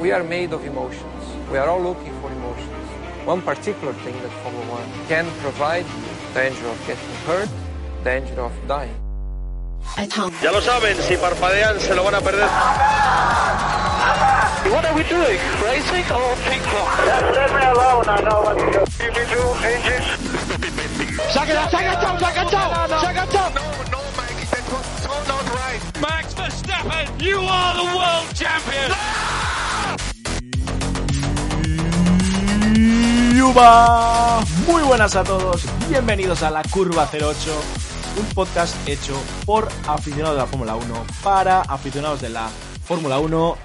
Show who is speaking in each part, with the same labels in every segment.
Speaker 1: We are made of emotions. We are all looking for emotions. One particular thing that Formula One can provide danger of getting hurt, danger of dying.
Speaker 2: Ya lo saben, si parpadean se lo van a perder.
Speaker 3: What are we doing? Racing or ping pong?
Speaker 4: Just leave me alone, I know what to do.
Speaker 2: Give me two engines.
Speaker 3: Se ha enganchado, se ha enganchado, se ha.
Speaker 2: No, Mike, that was so not right.
Speaker 3: Max Verstappen, you are the world champion. Ah!
Speaker 5: ¡Yuba! Muy buenas a todos, bienvenidos a la Curva 08, un podcast hecho por aficionados de la Fórmula 1 para aficionados de la Fórmula 1.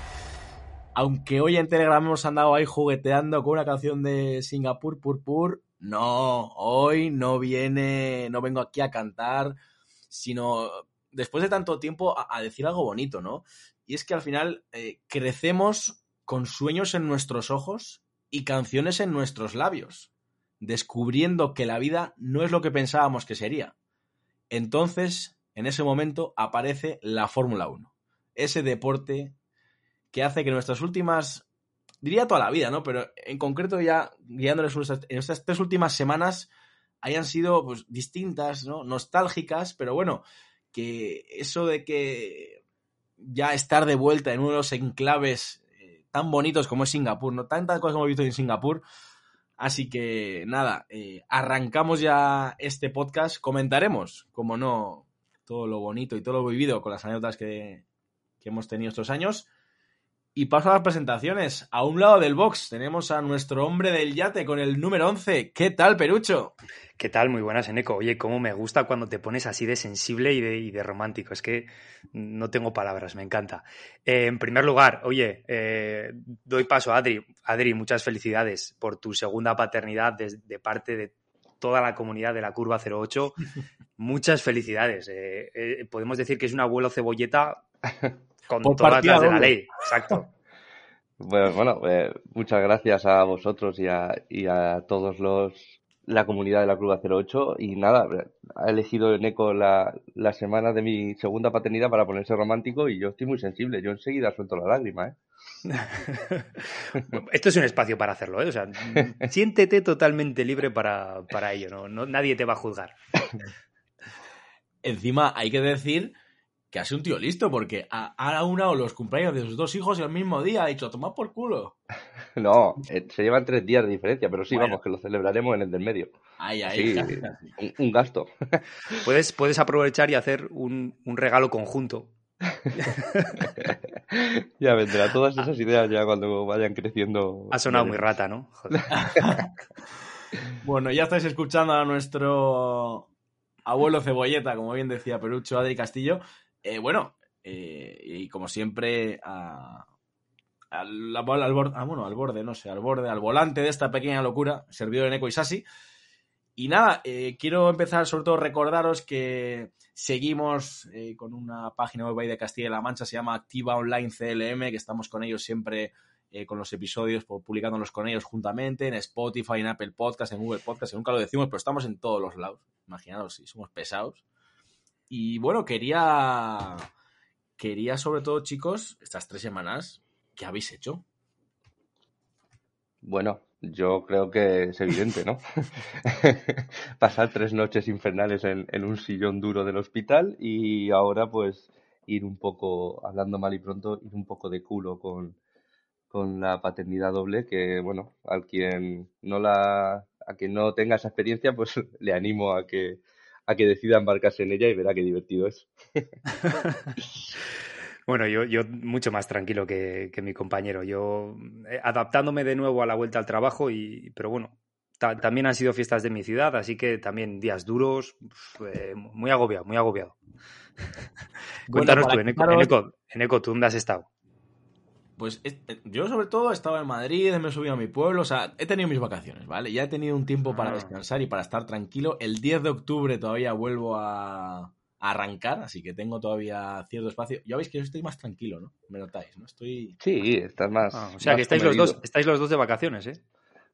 Speaker 5: Aunque hoy en Telegram hemos andado ahí jugueteando con una canción de Singapur Purpur, no, hoy no viene, no vengo aquí a cantar, sino después de tanto tiempo a, decir algo bonito, ¿no? Y es que al final eh, crecemos con sueños en nuestros ojos y canciones en nuestros labios, descubriendo que la vida no es lo que pensábamos que sería. Entonces, en ese momento, aparece la Fórmula 1, ese deporte que hace que nuestras últimas, diría toda la vida, ¿no? Pero en concreto ya guiándoles en estas tres últimas semanas hayan sido pues, distintas, ¿no? Nostálgicas, pero bueno, que eso de que ya estar de vuelta en uno de los enclaves tan bonitos como es Singapur, ¿no? Tantas cosas que hemos visto en Singapur. Así que nada, eh, arrancamos ya este podcast. Comentaremos, como no, todo lo bonito y todo lo vivido con las anécdotas que, que hemos tenido estos años. Y paso a las presentaciones. A un lado del box tenemos a nuestro hombre del yate con el número 11. ¿Qué tal, Perucho?
Speaker 6: ¿Qué tal? Muy buenas, Eneco. Oye, cómo me gusta cuando te pones así de sensible y de, y de romántico. Es que no tengo palabras, me encanta. Eh, en primer lugar, oye, eh, doy paso a Adri. Adri, muchas felicidades por tu segunda paternidad de, de parte de toda la comunidad de la Curva 08. muchas felicidades. Eh, podemos decir que es un abuelo cebolleta con
Speaker 5: Por
Speaker 6: todas las de la ley. Exacto.
Speaker 7: Bueno, bueno eh, muchas gracias a vosotros y a, y a todos los la comunidad de la Club 08 y nada, ha elegido Eneco la, la semana de mi segunda paternidad para ponerse romántico y yo estoy muy sensible, yo enseguida suelto la lágrima, ¿eh?
Speaker 6: Esto es un espacio para hacerlo, ¿eh? O sea, siéntete totalmente libre para, para ello, ¿no? No- Nadie te va a juzgar.
Speaker 5: Encima hay que decir que ha sido un tío listo porque ha, ha unado los cumpleaños de sus dos hijos el mismo día. Ha dicho, toma por culo.
Speaker 7: No, eh, se llevan tres días de diferencia, pero sí,
Speaker 5: Bueno.
Speaker 7: vamos, que lo celebraremos en el del medio.
Speaker 5: Ay, ay,
Speaker 7: Sí, un, un gasto.
Speaker 6: Puedes, puedes aprovechar y hacer un, un regalo conjunto.
Speaker 7: Ya vendrá, todas esas ideas ya cuando vayan creciendo.
Speaker 6: Ha sonado muy rata, ¿no? Joder.
Speaker 5: Bueno, ya estáis escuchando a nuestro abuelo cebolleta, como bien decía Perucho Adri Castillo. Eh, bueno, eh, y como siempre, a- al, borde, ah, bueno, al borde, no sé, al borde, al volante de esta pequeña locura, servidor en Eco y Sasi. Y nada, eh, quiero empezar sobre todo recordaros que seguimos con una página web de Castilla y La Mancha, se llama Activa Online CLM, que estamos con ellos siempre con los episodios, pu- publicándolos con ellos juntamente, en Spotify, en Apple Podcast, en Google Podcast, nunca lo decimos, pero estamos en todos los lados. Imaginaos si somos pesados. Y bueno, quería, quería sobre todo, chicos, estas tres semanas, ¿qué habéis hecho?
Speaker 7: Bueno, yo creo que es evidente, ¿no? Pasar tres noches infernales en, en un sillón duro del hospital y ahora pues ir un poco, hablando mal y pronto, ir un poco de culo con, con la paternidad doble, que bueno, al quien no la, a quien no tenga esa experiencia, pues le animo a que, a que decida embarcarse en ella y verá qué divertido es.
Speaker 6: Bueno, yo, yo mucho más tranquilo que, que mi compañero. Yo eh, adaptándome de nuevo a la vuelta al trabajo, y, pero bueno, ta- también han sido fiestas de mi ciudad, así que también días duros, eh, muy agobiado, muy agobiado. Cuéntanos tú, Eneco,
Speaker 5: quitaros-
Speaker 6: Eneco, Eneco, ¿tú dónde has estado?
Speaker 5: Pues eh, yo sobre todo he estado en Madrid, me he subido a mi pueblo, o sea, he tenido mis vacaciones, ¿vale? Ya he tenido un tiempo para ah. descansar y para estar tranquilo. El 10 de octubre todavía vuelvo a, arrancar, así que tengo todavía cierto espacio. Ya veis que yo estoy más tranquilo, ¿no? Me notáis, ¿no? Estoy...
Speaker 7: Sí, estás más...
Speaker 6: Ah, o sea, que estáis los, dos, estáis los dos de vacaciones, ¿eh?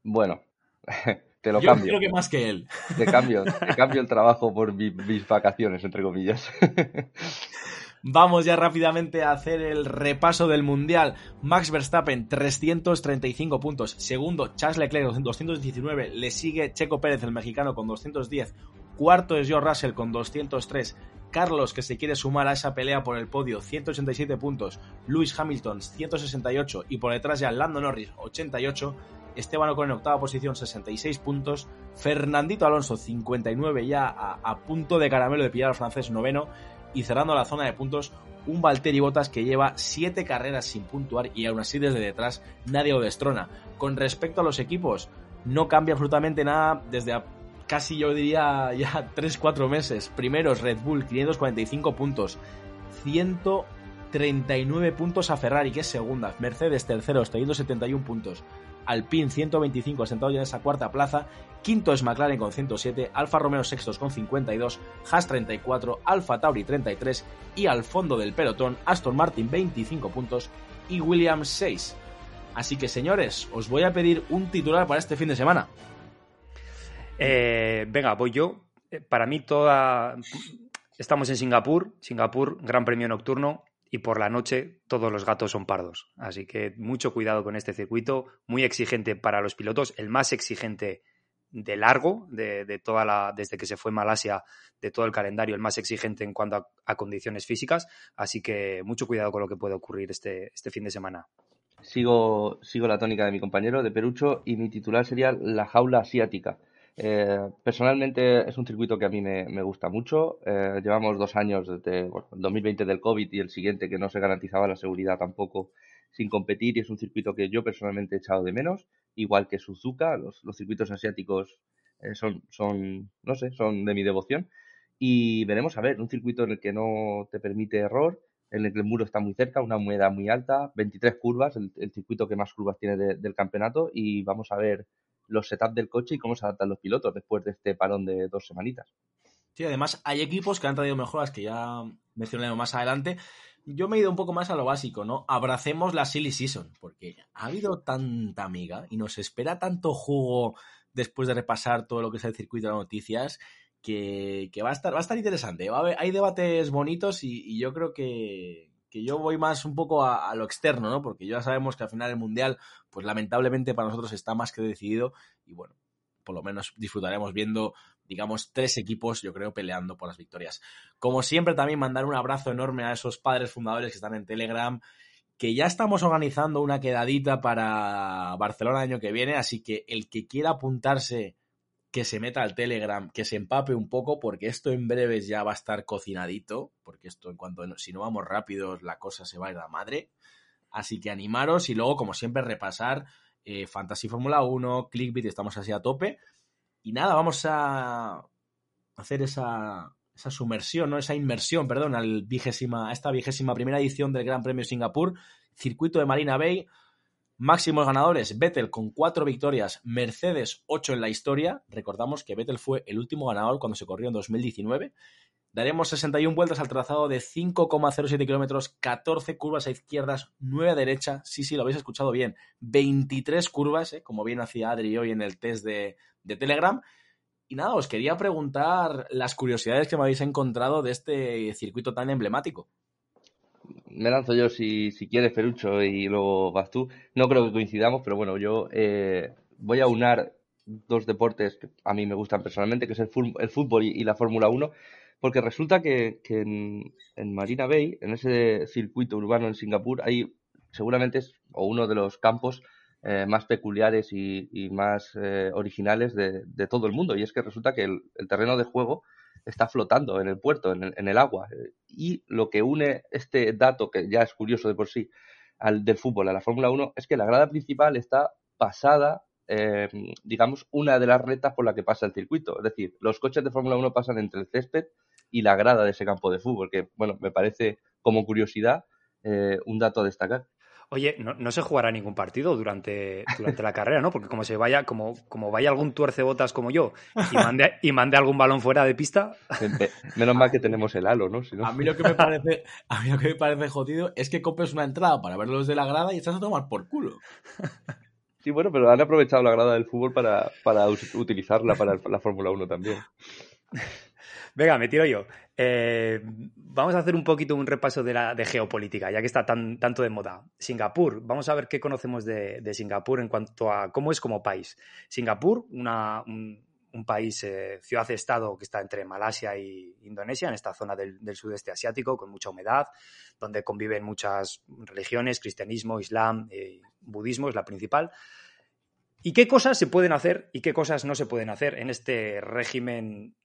Speaker 7: Bueno, te lo cambio.
Speaker 5: Yo creo que más que él.
Speaker 7: Te cambio, te cambio el trabajo por mis vacaciones, entre comillas.
Speaker 5: Vamos ya rápidamente a hacer el repaso del Mundial. Max Verstappen, 335 puntos. Segundo, Charles Leclerc, 219. Le sigue Checo Pérez, el mexicano, con 210. Cuarto es George Russell con 203. Carlos, que se quiere sumar a esa pelea por el podio, 187 puntos. Lewis Hamilton, 168. Y por detrás ya Lando Norris, 88. Esteban Ocon en octava posición, 66 puntos. Fernandito Alonso, 59 ya a, a punto de caramelo de pillar al francés noveno y cerrando la zona de puntos un Valtteri Bottas que lleva 7 carreras sin puntuar y aún así desde detrás nadie lo destrona. Con respecto a los equipos, no cambia absolutamente nada desde casi yo diría ya 3-4 meses. Primeros Red Bull 545 puntos, 139 puntos a Ferrari que es segunda, Mercedes tercero 371 puntos, Alpine 125 sentado ya en esa cuarta plaza, quinto es McLaren con 107, Alfa Romeo sextos con 52, Haas 34, Alfa Tauri 33 y al fondo del pelotón Aston Martin 25 puntos y Williams 6. Así que señores, os voy a pedir un titular para este fin de semana.
Speaker 6: Eh, venga, voy yo. Eh, para mí toda... Estamos en Singapur, Singapur, Gran Premio Nocturno, y por la noche todos los gatos son pardos. Así que mucho cuidado con este circuito, muy exigente para los pilotos, el más exigente de largo, de, toda la, desde que se fue Malasia, de todo el calendario, el más exigente en cuanto a, condiciones físicas. Así que mucho cuidado con lo que puede ocurrir este, este fin de semana.
Speaker 7: Sigo, sigo la tónica de mi compañero de Perucho y mi titular sería La jaula asiática. Eh, personalmente es un circuito que a mí me, gusta mucho. Eh, llevamos dos años desde bueno, el 2020 del COVID y el siguiente que no se garantizaba la seguridad tampoco sin competir y es un circuito que yo personalmente he echado de menos, igual que Suzuka, los, circuitos asiáticos eh, son, son, no sé, son de mi devoción y veremos a ver, un circuito en el que no te permite error, en el que el muro está muy cerca, una humedad muy alta, 23 curvas, el, circuito que más curvas tiene del campeonato y vamos a ver los setups del coche y cómo se adaptan los pilotos después de este parón de dos semanitas.
Speaker 5: Sí, además hay equipos que han traído mejoras que ya mencionaremos más adelante. Yo me he ido un poco más a lo básico, ¿no? Abracemos la silly season, porque ha habido tanta amiga y nos espera tanto jugo después de repasar todo lo que es el circuito de noticias que, va, a estar, va a estar interesante. hay debates bonitos y yo creo que, que yo voy más un poco a, lo externo, ¿no? Porque ya sabemos que al final el Mundial, pues lamentablemente para nosotros está más que decidido y bueno, por lo menos disfrutaremos viendo, digamos, tres equipos, yo creo, peleando por las victorias. Como siempre, también mandar un abrazo enorme a esos padres fundadores que están en Telegram, que ya estamos organizando una quedadita para Barcelona el año que viene, así que el que quiera apuntarse que se meta al Telegram, que se empape un poco, porque esto en breves ya va a estar cocinadito, porque esto en cuanto, si no vamos rápidos, la cosa se va a ir a la madre. Así que animaros y luego, como siempre, repasar eh, Fantasy Fórmula 1, Clickbit, estamos así a tope. Y nada, vamos a hacer esa, esa sumersión, ¿no? Esa inmersión, perdón, al vigésima, a esta vigésima primera edición del Gran Premio Singapur, circuito de Marina Bay. Máximos ganadores, Vettel con cuatro victorias, Mercedes ocho en la historia. Recordamos que Vettel fue el último ganador cuando se corrió en 2019. Daremos 61 vueltas al trazado de 5,07 kilómetros, 14 curvas a izquierdas, 9 a derecha. Sí, sí, lo habéis escuchado bien. 23 curvas, ¿eh? como bien hacía Adri hoy en el test de, de Telegram. Y nada, os quería preguntar las curiosidades que me habéis encontrado de este circuito tan emblemático
Speaker 7: me lanzo yo si, si quieres, Perucho, y luego vas tú. No creo que coincidamos, pero bueno, yo eh, voy a unar dos deportes que a mí me gustan personalmente, que es el, fútbol y, la Fórmula 1, porque resulta que, en, Marina Bay, en ese circuito urbano en Singapur, hay seguramente es, o uno de los campos eh, más peculiares y, más eh, originales de, todo el mundo. Y es que resulta que el terreno de juego está flotando en el puerto, en el, agua. Y lo que une este dato, que ya es curioso de por sí, al del fútbol, a la Fórmula 1, es que la grada principal está pasada, eh, digamos, una de las retas por la que pasa el circuito. Es decir, los coches de Fórmula 1 pasan entre el césped y la grada de ese campo de fútbol, que, bueno, me parece como curiosidad eh, un dato a destacar.
Speaker 6: Oye, no, se jugará ningún partido durante, durante la carrera, ¿no? Porque como se vaya, como, como vaya algún tuercebotas como yo y mande, y mande algún balón fuera de pista.
Speaker 7: Menos mal que tenemos el halo, ¿no?
Speaker 5: A mí lo que me parece, a mí lo que me parece jodido es que compres una entrada para ver los de la grada y estás a tomar por culo.
Speaker 7: Sí, bueno, pero han aprovechado la grada del fútbol para, para utilizarla para la Fórmula 1 también.
Speaker 6: Venga, me tiro yo. Eh, vamos a hacer un poquito un repaso de, la, de geopolítica, ya que está tan, tanto de moda. Singapur, vamos a ver qué conocemos de, Singapur en cuanto a cómo es como país. Singapur, un, país, eh, ciudad-estado que está entre Malasia e Indonesia, en esta zona del, sudeste asiático, con mucha humedad, donde conviven muchas religiones, cristianismo, islam, eh, budismo es la principal. ¿Y qué cosas se pueden hacer y qué cosas no se pueden hacer en este régimen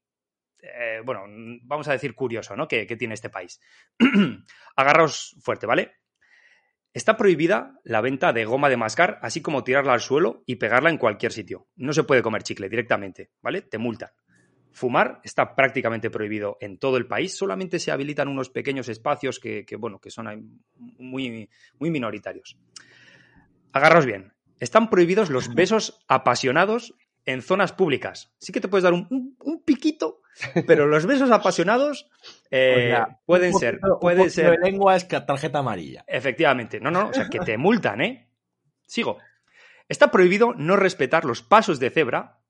Speaker 6: eh, bueno, vamos a decir curioso, ¿no? Que, tiene este país. Agarraos fuerte, ¿vale? Está prohibida la venta de goma de mascar, así como tirarla al suelo y pegarla en cualquier sitio. No se puede comer chicle directamente, ¿vale? Te multan. Fumar está prácticamente prohibido en todo el país, solamente se habilitan unos pequeños espacios que, bueno, que son muy, muy minoritarios. Agarraos bien. Están prohibidos los besos apasionados en zonas públicas. Sí que te puedes dar un, piquito, pero los besos apasionados eh, pueden ser. Pueden ser.
Speaker 5: De lengua es tarjeta amarilla.
Speaker 6: Efectivamente. No, no, o sea, que te multan, ¿eh? Sigo. Está prohibido no respetar los pasos de cebra,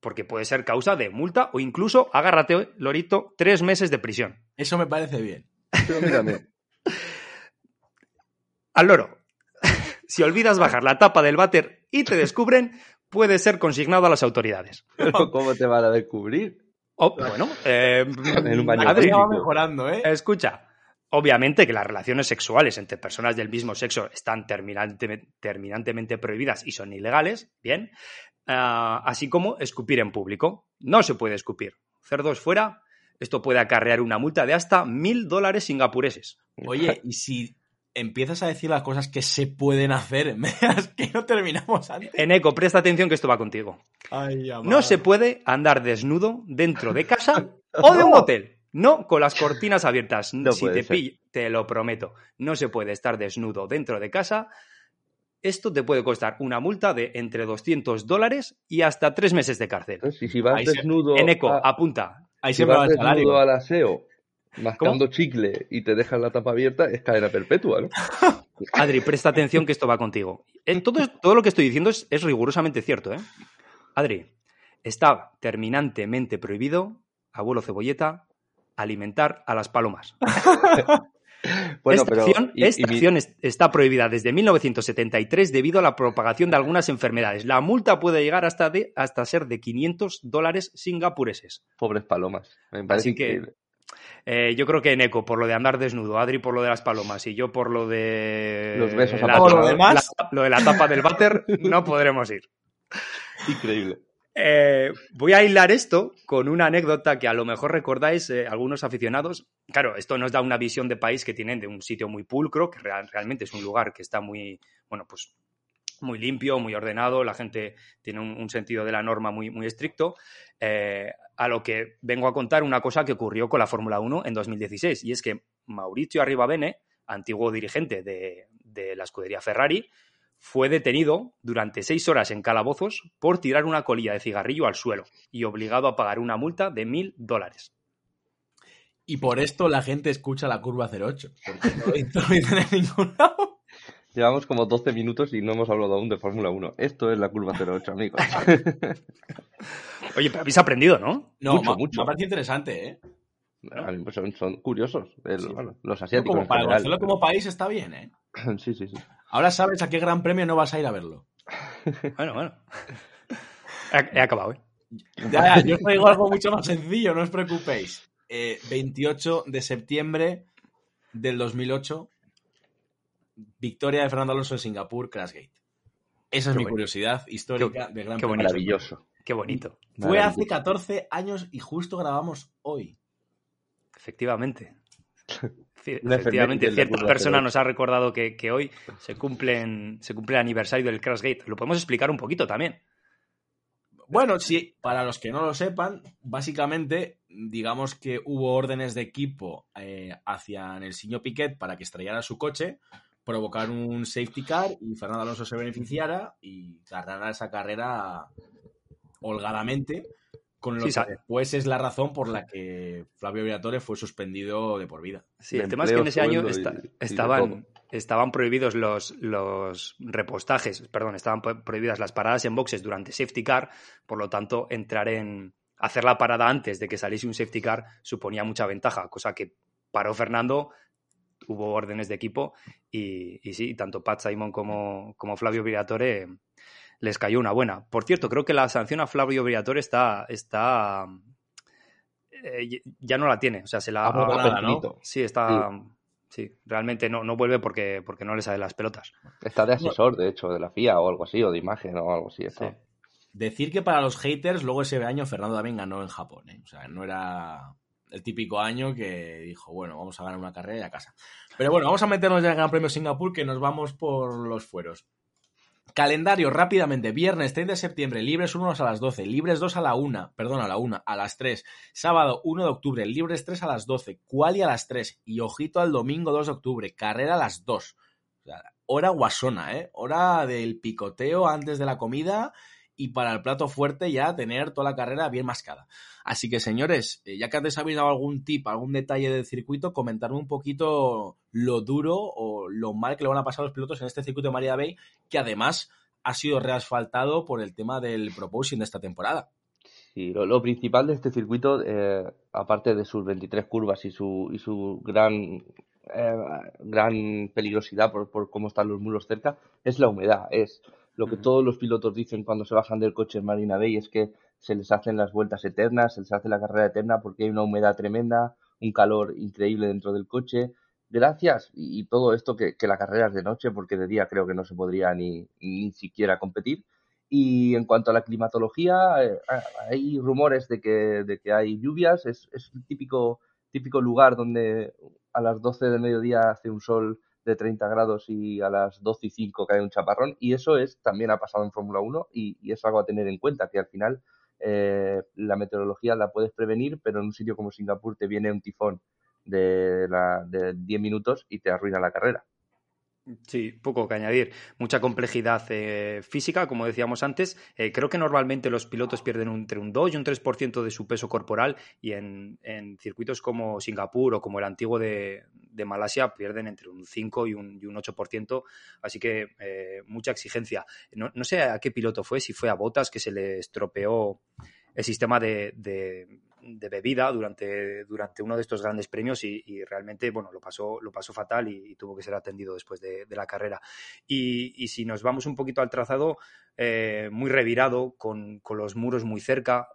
Speaker 6: porque puede ser causa de multa o incluso, agárrate, Lorito, tres meses de prisión.
Speaker 5: Eso me parece bien.
Speaker 6: Al loro. si olvidas bajar la tapa del váter y te descubren, puede ser consignado a las autoridades.
Speaker 7: ¿cómo te van a descubrir?
Speaker 6: Oh, bueno, eh,
Speaker 5: en un baño va mejorando, ¿eh?
Speaker 6: Escucha, obviamente que las relaciones sexuales entre personas del mismo sexo están terminantemente prohibidas y son ilegales, bien, ah, así como escupir en público. No se puede escupir. Cerdos fuera, esto puede acarrear una multa de hasta mil dólares singapureses.
Speaker 5: Oye, y si empiezas a decir las cosas que se pueden hacer, es que no terminamos antes.
Speaker 6: Eco, presta atención que esto va contigo. no se puede andar desnudo dentro de casa o de un hotel. No con las cortinas abiertas. si te pillo, te lo prometo. No se puede estar desnudo dentro de casa. Esto te puede costar una multa de entre 200 dólares y hasta tres meses de cárcel.
Speaker 7: si vas desnudo.
Speaker 6: Eco, apunta.
Speaker 7: Ahí se va el salario. al aseo mascando chicle y te dejan la tapa abierta, es cadena perpetua, ¿no?
Speaker 6: Adri, presta atención que esto va contigo. En todo, todo lo que estoy diciendo es, rigurosamente cierto, ¿eh? Adri, está terminantemente prohibido, abuelo cebolleta, alimentar a las palomas. esta, acción, está prohibida desde 1973 debido a la propagación de algunas enfermedades. La multa puede llegar hasta, de, hasta ser de 500 dólares singapureses.
Speaker 7: Pobres palomas.
Speaker 6: Así que eh, yo creo que en eco por lo de andar desnudo, Adri por lo de las palomas y yo por lo de.
Speaker 7: Los besos
Speaker 6: a lo, demás. lo de la tapa del váter, no podremos ir.
Speaker 7: Increíble.
Speaker 6: Eh, voy a hilar esto con una anécdota que a lo mejor recordáis eh, algunos aficionados. Claro, esto nos da una visión de país que tienen de un sitio muy pulcro, que realmente es un lugar que está muy, bueno, pues muy limpio, muy ordenado, la gente tiene un, sentido de la norma muy, muy estricto a lo que vengo a contar una cosa que ocurrió con la Fórmula 1 en 2016, y es que Mauricio Arribabene, antiguo dirigente de, la escudería Ferrari, fue detenido durante seis horas en calabozos por tirar una colilla de cigarrillo al suelo y obligado a pagar una multa de mil dólares.
Speaker 5: Y por esto la gente escucha la curva 08, porque no lo ningún lado.
Speaker 7: Llevamos como 12 minutos y no hemos hablado aún de Fórmula 1. Esto es la curva 08, amigos.
Speaker 6: Oye, pero habéis aprendido, ¿no?
Speaker 5: No, mucho, mucho. me parece interesante, ¿eh?
Speaker 7: Pues son, curiosos. los asiáticos. Como
Speaker 5: para conocerlo como país está bien, ¿eh?
Speaker 7: sí, sí, sí.
Speaker 5: Ahora sabes a qué gran premio no vas a ir a verlo.
Speaker 6: bueno, bueno. He, acabado, ¿eh?
Speaker 5: Ya, ya, yo traigo algo mucho más sencillo, no os preocupéis. 28 eh, de septiembre del 2008 victoria de Fernando Alonso en Singapur, Crashgate. Esa es mi curiosidad histórica de Gran
Speaker 6: Qué bonito. Maravilloso. Qué bonito.
Speaker 5: Fue hace 14 años y justo grabamos hoy.
Speaker 6: Efectivamente. Efectivamente, cierta persona nos ha recordado que, hoy se, cumplen, se cumple el aniversario del Crashgate. Lo podemos explicar un poquito también.
Speaker 5: Bueno, sí, para los que no lo sepan, básicamente, digamos que hubo órdenes de equipo eh, hacia el señor Piquet para que estrellara su coche, provocar un safety car y Fernando Alonso se beneficiara y ganara esa carrera holgadamente. Con lo que después es la razón por la que Flavio Briatore fue suspendido de por vida.
Speaker 6: Sí, el tema es que en ese año estaban, estaban prohibidos los, los repostajes, perdón, estaban prohibidas las paradas en boxes durante safety car, por lo tanto, entrar en hacer la parada antes de que saliese un safety car suponía mucha ventaja, cosa que paró Fernando, hubo órdenes de equipo y, sí, tanto Pat Simon como, como Flavio Briatore les cayó una buena. Por cierto, creo que la sanción a Flavio Briatore está, está eh, ya no la tiene, o sea, se la
Speaker 5: ha ¿no?
Speaker 6: Sí, está sí. realmente no, no vuelve porque, porque no le sale las pelotas.
Speaker 7: Está de asesor, de hecho, de la FIA o algo así, o de imagen o algo así.
Speaker 5: Decir que para los haters, luego ese año Fernando también ganó en Japón, ¿eh? o sea, no era el típico año que dijo, bueno, vamos a ganar una carrera y a casa. Pero bueno, vamos a meternos ya en el Gran Premio Singapur, que nos vamos por los fueros. Calendario rápidamente. Viernes 30 de septiembre, libres 1 a las 12, libres 2 a la 1, perdón, a la 1, a las 3. Sábado 1 de octubre, libres 3 a las 12, quali a las 3 y ojito al domingo 2 de octubre, carrera a las 2. hora guasona, ¿eh? Hora del picoteo antes de la comida y para el plato fuerte ya tener toda la carrera bien mascada. Así que señores, eh, ya que antes habéis dado algún tip, algún detalle del circuito, comentarme un poquito lo duro o lo mal que le van a pasar los pilotos en este circuito de María Bay, que además ha sido reasfaltado por el tema del proposing de esta temporada.
Speaker 7: Sí, lo, principal de este circuito, eh, aparte de sus 23 curvas y su, y su gran, eh, gran peligrosidad por, por cómo están los muros cerca, es la humedad. Es lo que todos los pilotos dicen cuando se bajan del coche en Marina Bay es que se les hacen las vueltas eternas, se les hace la carrera eterna porque hay una humedad tremenda, un calor increíble dentro del coche. Gracias y, todo esto que, la carrera es de noche porque de día creo que no se podría ni, ni siquiera competir. Y en cuanto a la climatología, eh, hay rumores de que, de que hay lluvias. Es, es un típico, típico lugar donde a las 12 del mediodía hace un sol de 30 grados y a las 12 y 5 cae un chaparrón. Y eso es también ha pasado en Fórmula 1 y, es algo a tener en cuenta, que al final eh, la meteorología la puedes prevenir, pero en un sitio como Singapur te viene un tifón de, la, de 10 minutos y te arruina la carrera.
Speaker 6: Sí, poco que añadir. Mucha complejidad eh, física, como decíamos antes. Eh, creo que normalmente los pilotos pierden entre un 2 y un 3% de su peso corporal y en, circuitos como Singapur o como el antiguo de, Malasia pierden entre un 5 y un, y un 8%. Así que eh, mucha exigencia. No, sé a qué piloto fue, si fue a Botas que se le estropeó el sistema de bebida durante, durante uno de estos grandes premios y, realmente bueno, lo, pasó, lo pasó fatal y, tuvo que ser atendido después de, la carrera. Y, si nos vamos un poquito al trazado, eh, muy revirado, con, los muros muy cerca,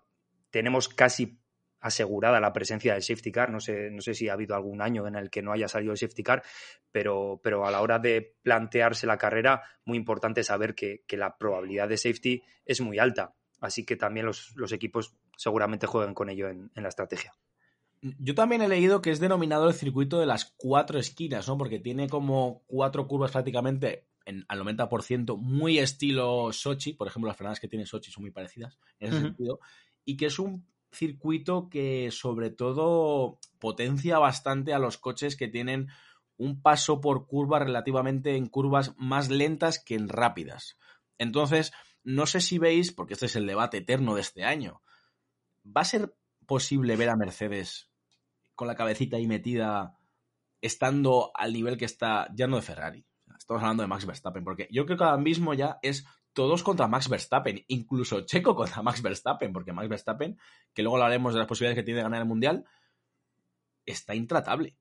Speaker 6: tenemos casi asegurada la presencia del safety car. No sé, no sé si ha habido algún año en el que no haya salido el safety car, pero, pero a la hora de plantearse la carrera, muy importante saber que, la probabilidad de safety es muy alta. Así que también los, los equipos seguramente jueguen con ello en, la estrategia.
Speaker 5: Yo también he leído que es denominado el circuito de las cuatro esquinas, ¿no? Porque tiene como cuatro curvas prácticamente en, al 90%, muy estilo Sochi. Por ejemplo, las frenadas que tiene Sochi son muy parecidas en ese sentido. Y que es un circuito que sobre todo potencia bastante a los coches que tienen un paso por curva relativamente en curvas más lentas que en rápidas. Entonces, no sé si veis, porque este es el debate eterno de este año, ¿va a ser posible ver a Mercedes con la cabecita ahí metida estando al nivel que está, ya no de Ferrari, estamos hablando de Max Verstappen, porque yo creo que ahora mismo ya es todos contra Max Verstappen, incluso Checo contra Max Verstappen, porque Max Verstappen, que luego hablaremos de las posibilidades que tiene de ganar el Mundial, está intratable.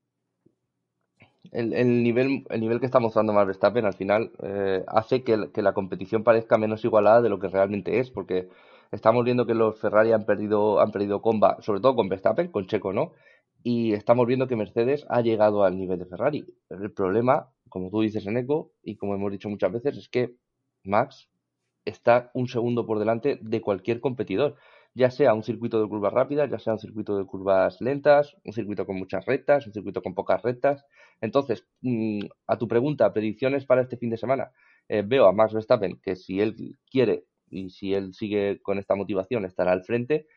Speaker 7: El, nivel, el nivel que está mostrando Max Verstappen al final eh, hace que, que, la competición parezca menos igualada de lo que realmente es, porque Estamos viendo que los Ferrari han perdido, han perdido comba, sobre todo con Verstappen, con Checo no. Y estamos viendo que Mercedes ha llegado al nivel de Ferrari. El problema, como tú dices en Eco, y como hemos dicho muchas veces, es que Max está un segundo por delante de cualquier competidor. Ya sea un circuito de curvas rápidas, ya sea un circuito de curvas lentas, un circuito con muchas rectas, un circuito con pocas rectas. Entonces, mm, a tu pregunta, predicciones para este fin de semana. Eh, veo a Max Verstappen que si él quiere y si él sigue con esta motivación estará al frente.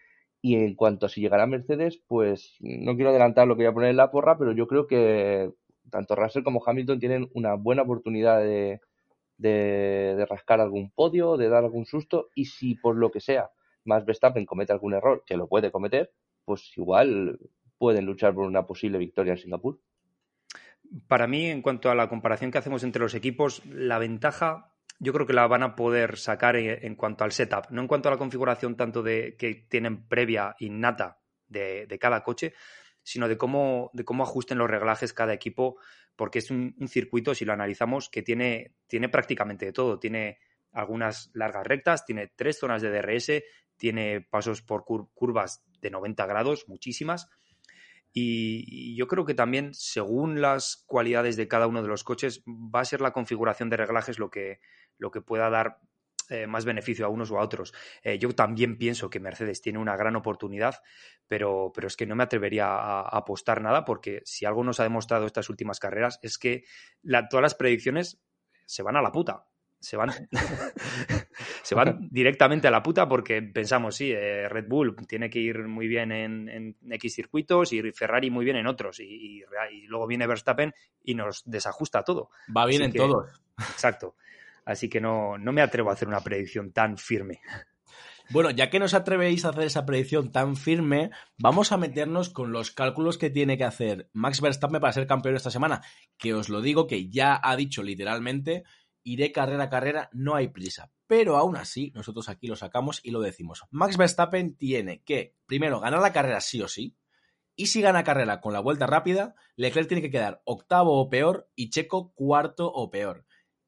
Speaker 7: Y en cuanto a si llegará Mercedes, pues no quiero adelantar lo que voy a poner en la porra, pero yo creo que tanto Russell como Hamilton tienen una buena oportunidad de, de, rascar algún podio, de dar algún susto, y si por lo que sea más Verstappen comete algún error, que lo puede cometer, pues igual pueden luchar por una posible victoria en Singapur.
Speaker 6: Para mí, en cuanto a la comparación que hacemos entre los equipos, la ventaja yo creo que la van a poder sacar en, cuanto al setup, no en cuanto a la configuración tanto de que tienen previa innata de, de cada coche, sino de cómo, de cómo ajusten los reglajes cada equipo, porque es un, circuito, si lo analizamos, que tiene, tiene prácticamente de todo. Tiene algunas largas rectas, tiene tres zonas de DRS, tiene pasos por curvas de 90 grados, muchísimas. Y, yo creo que también, según las cualidades de cada uno de los coches, va a ser la configuración de reglajes lo que, lo que pueda dar eh, más beneficio a unos o a otros. Eh, yo también pienso que Mercedes tiene una gran oportunidad, pero, pero es que no me atrevería a, apostar nada porque si algo nos ha demostrado estas últimas carreras es que todas las predicciones se van a la puta. Se van, se van directamente a la puta porque pensamos, sí, eh, Red Bull tiene que ir muy bien en, X circuitos y Ferrari muy bien en otros. Y, luego viene Verstappen y nos desajusta todo.
Speaker 5: Va bien en todos.
Speaker 6: Exacto. Así que no, no me atrevo a hacer una predicción tan firme.
Speaker 5: Bueno, ya que nos atrevéis a hacer esa predicción tan firme, vamos a meternos con los cálculos que tiene que hacer Max Verstappen para ser campeón esta semana. Que os lo digo, que ya ha dicho literalmente, iré carrera a carrera, no hay prisa. Pero aún así, nosotros aquí lo sacamos y lo decimos. Max Verstappen tiene que, primero, ganar la carrera sí o sí. Y si gana carrera con la vuelta rápida, Leclerc tiene que quedar octavo o peor y Checo cuarto o peor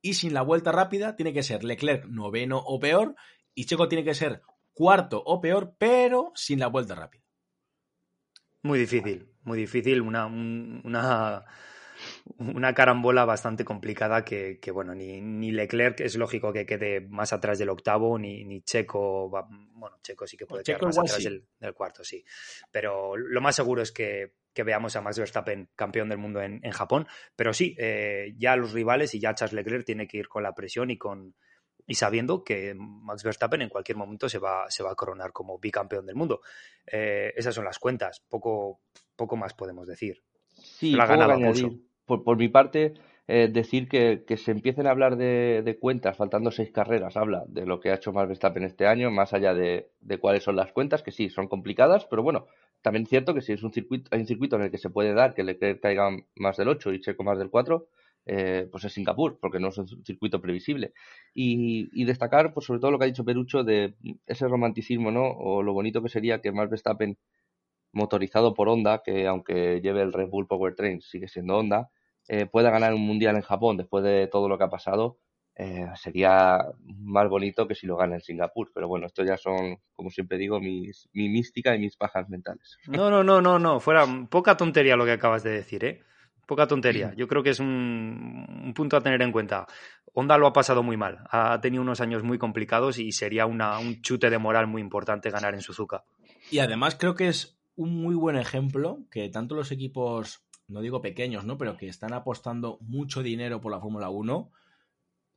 Speaker 5: y sin la vuelta rápida tiene que ser Leclerc noveno o peor y Checo tiene que ser cuarto o peor, pero sin la vuelta rápida.
Speaker 6: Muy difícil, muy difícil, una, una, una carambola bastante complicada que, bueno, ni, ni, Leclerc es lógico que quede más atrás del octavo, ni, ni Checo, bueno, Checo sí que puede quedar más atrás del, del, cuarto, sí. Pero lo más seguro es que que veamos a Max Verstappen campeón del mundo en, Japón. Pero sí, eh, ya los rivales y ya Charles Leclerc tiene que ir con la presión y con y sabiendo que Max Verstappen en cualquier momento se va, se va a coronar como bicampeón del mundo. Eh, esas son las cuentas. Poco, poco más podemos decir.
Speaker 7: Sí, la añadir. Por, por, mi parte, eh, decir que, que, se empiecen a hablar de, de, cuentas, faltando seis carreras, habla de lo que ha hecho Max Verstappen este año, más allá de, de cuáles son las cuentas, que sí, son complicadas, pero bueno, también es cierto que si es un circuito, hay un circuito en el que se puede dar que Leclerc caiga más del 8 y Checo más del 4, eh, pues es Singapur, porque no es un circuito previsible. Y, destacar, pues sobre todo lo que ha dicho Perucho de ese romanticismo, ¿no? O lo bonito que sería que Max Verstappen, motorizado por Honda, que aunque lleve el Red Bull Powertrain, sigue siendo Honda, eh, pueda ganar un mundial en Japón después de todo lo que ha pasado eh, sería más bonito que si lo gana en Singapur. Pero bueno, esto ya son, como siempre digo, mis, mi mística y mis pajas mentales.
Speaker 6: No, no, no, no, no. Fuera poca tontería lo que acabas de decir, ¿eh? Poca tontería. Yo creo que es un, punto a tener en cuenta. Honda lo ha pasado muy mal. Ha tenido unos años muy complicados y sería una, un chute de moral muy importante ganar en Suzuka.
Speaker 5: Y además creo que es un muy buen ejemplo que tanto los equipos, no digo pequeños, ¿no? Pero que están apostando mucho dinero por la Fórmula 1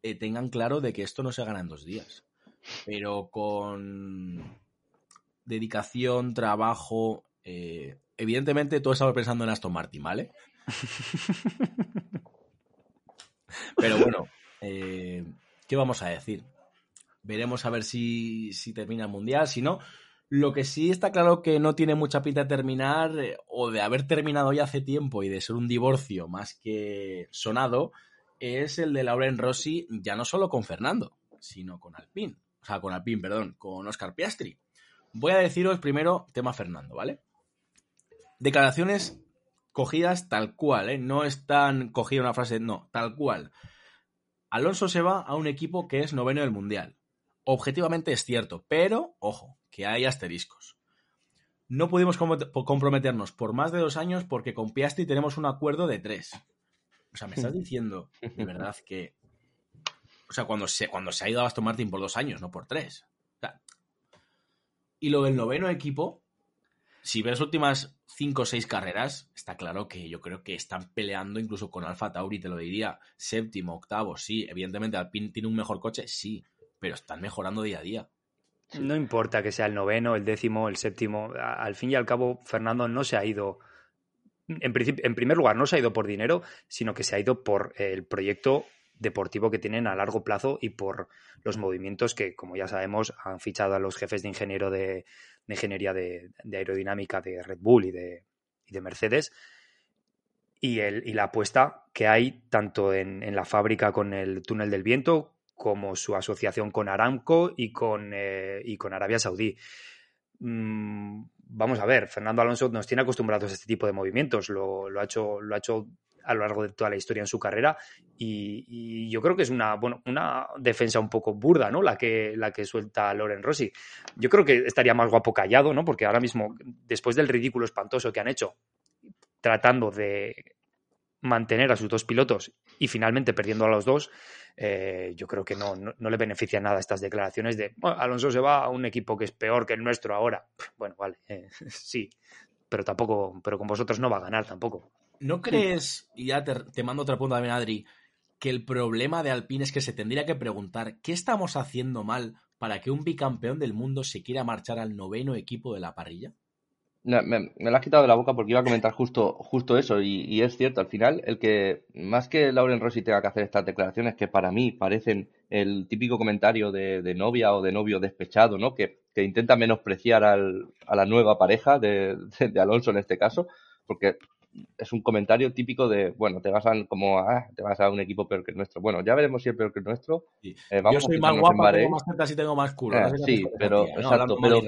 Speaker 5: eh, tengan claro de que esto no se gana en dos días. Pero con dedicación, trabajo. Eh, evidentemente, todos estamos pensando en Aston Martin, ¿vale? Pero bueno, eh, ¿qué vamos a decir? Veremos a ver si, si, termina el mundial. Si no, lo que sí está claro que no tiene mucha pinta de terminar, o de haber terminado ya hace tiempo y de ser un divorcio más que sonado, es el de Lauren Rossi, ya no solo con Fernando, sino con Alpine. O sea, con Alpine, perdón, con Oscar Piastri. Voy a deciros primero tema Fernando, ¿vale? Declaraciones cogidas tal cual, ¿eh? No están cogida una frase, no, tal cual. Alonso se va a un equipo que es noveno del Mundial. Objetivamente es cierto, pero, ojo, que hay asteriscos. No pudimos comprometernos por más de dos años porque con Piastri tenemos un acuerdo de tres. O sea, me estás diciendo de verdad que. O sea, cuando se, cuando se ha ido a Aston Martin por dos años, no por tres. y lo del noveno equipo, si ves las últimas cinco o seis carreras, está claro que yo creo que están peleando incluso con Alfa Tauri, te lo diría. Séptimo, octavo, sí. Evidentemente, Alpine tiene un mejor coche, sí. Pero están mejorando día a día.
Speaker 6: No importa que sea el noveno, el décimo, el séptimo. Al fin y al cabo, Fernando no se ha ido en, en primer lugar, no se ha ido por dinero, sino que se ha ido por el proyecto deportivo que tienen a largo plazo y por los movimientos que, como ya sabemos, han fichado a los jefes de ingeniero de, ingeniería de, aerodinámica de Red Bull y de, de Mercedes. Y, el, y, la apuesta que hay tanto en, la fábrica con el túnel del viento como su asociación con Aramco y con, eh, y con Arabia Saudí. Mm, vamos a ver, Fernando Alonso nos tiene acostumbrados a este tipo de movimientos, lo, lo, ha, hecho, lo ha hecho a lo largo de toda la historia en su carrera y, yo creo que es una, bueno, una defensa un poco burda, ¿no? La que, la que suelta Loren Rossi. Yo creo que estaría más guapo callado, ¿no? Porque ahora mismo, después del ridículo espantoso que han hecho, tratando de mantener a sus dos pilotos y finalmente perdiendo a los dos, eh, yo creo que no, no, le beneficia nada estas declaraciones de Alonso se va a un equipo que es peor que el nuestro ahora. Bueno, vale, eh, sí, pero tampoco, pero con vosotros no va a ganar tampoco.
Speaker 5: ¿No crees, y ya te, mando otra punta también, Adri, que el problema de Alpine es que se tendría que preguntar qué estamos haciendo mal para que un bicampeón del mundo se quiera marchar al noveno equipo de la parrilla?
Speaker 7: Me, me, lo has quitado de la boca porque iba a comentar justo, justo eso, y, es cierto, al final, el que más que Lauren Rossi tenga que hacer estas declaraciones que para mí parecen el típico comentario de, novia o de novio despechado, ¿no? Que, que intenta menospreciar al, a la nueva pareja de, de, Alonso en este caso, porque es un comentario típico de, bueno, te vas a como ah, te vas a un equipo peor que el nuestro. Bueno, ya veremos si es peor que el nuestro.
Speaker 5: Eh, Yo soy más guapa, tengo más tetas y tengo más culo.
Speaker 7: Eh, sí, pero exacto, pero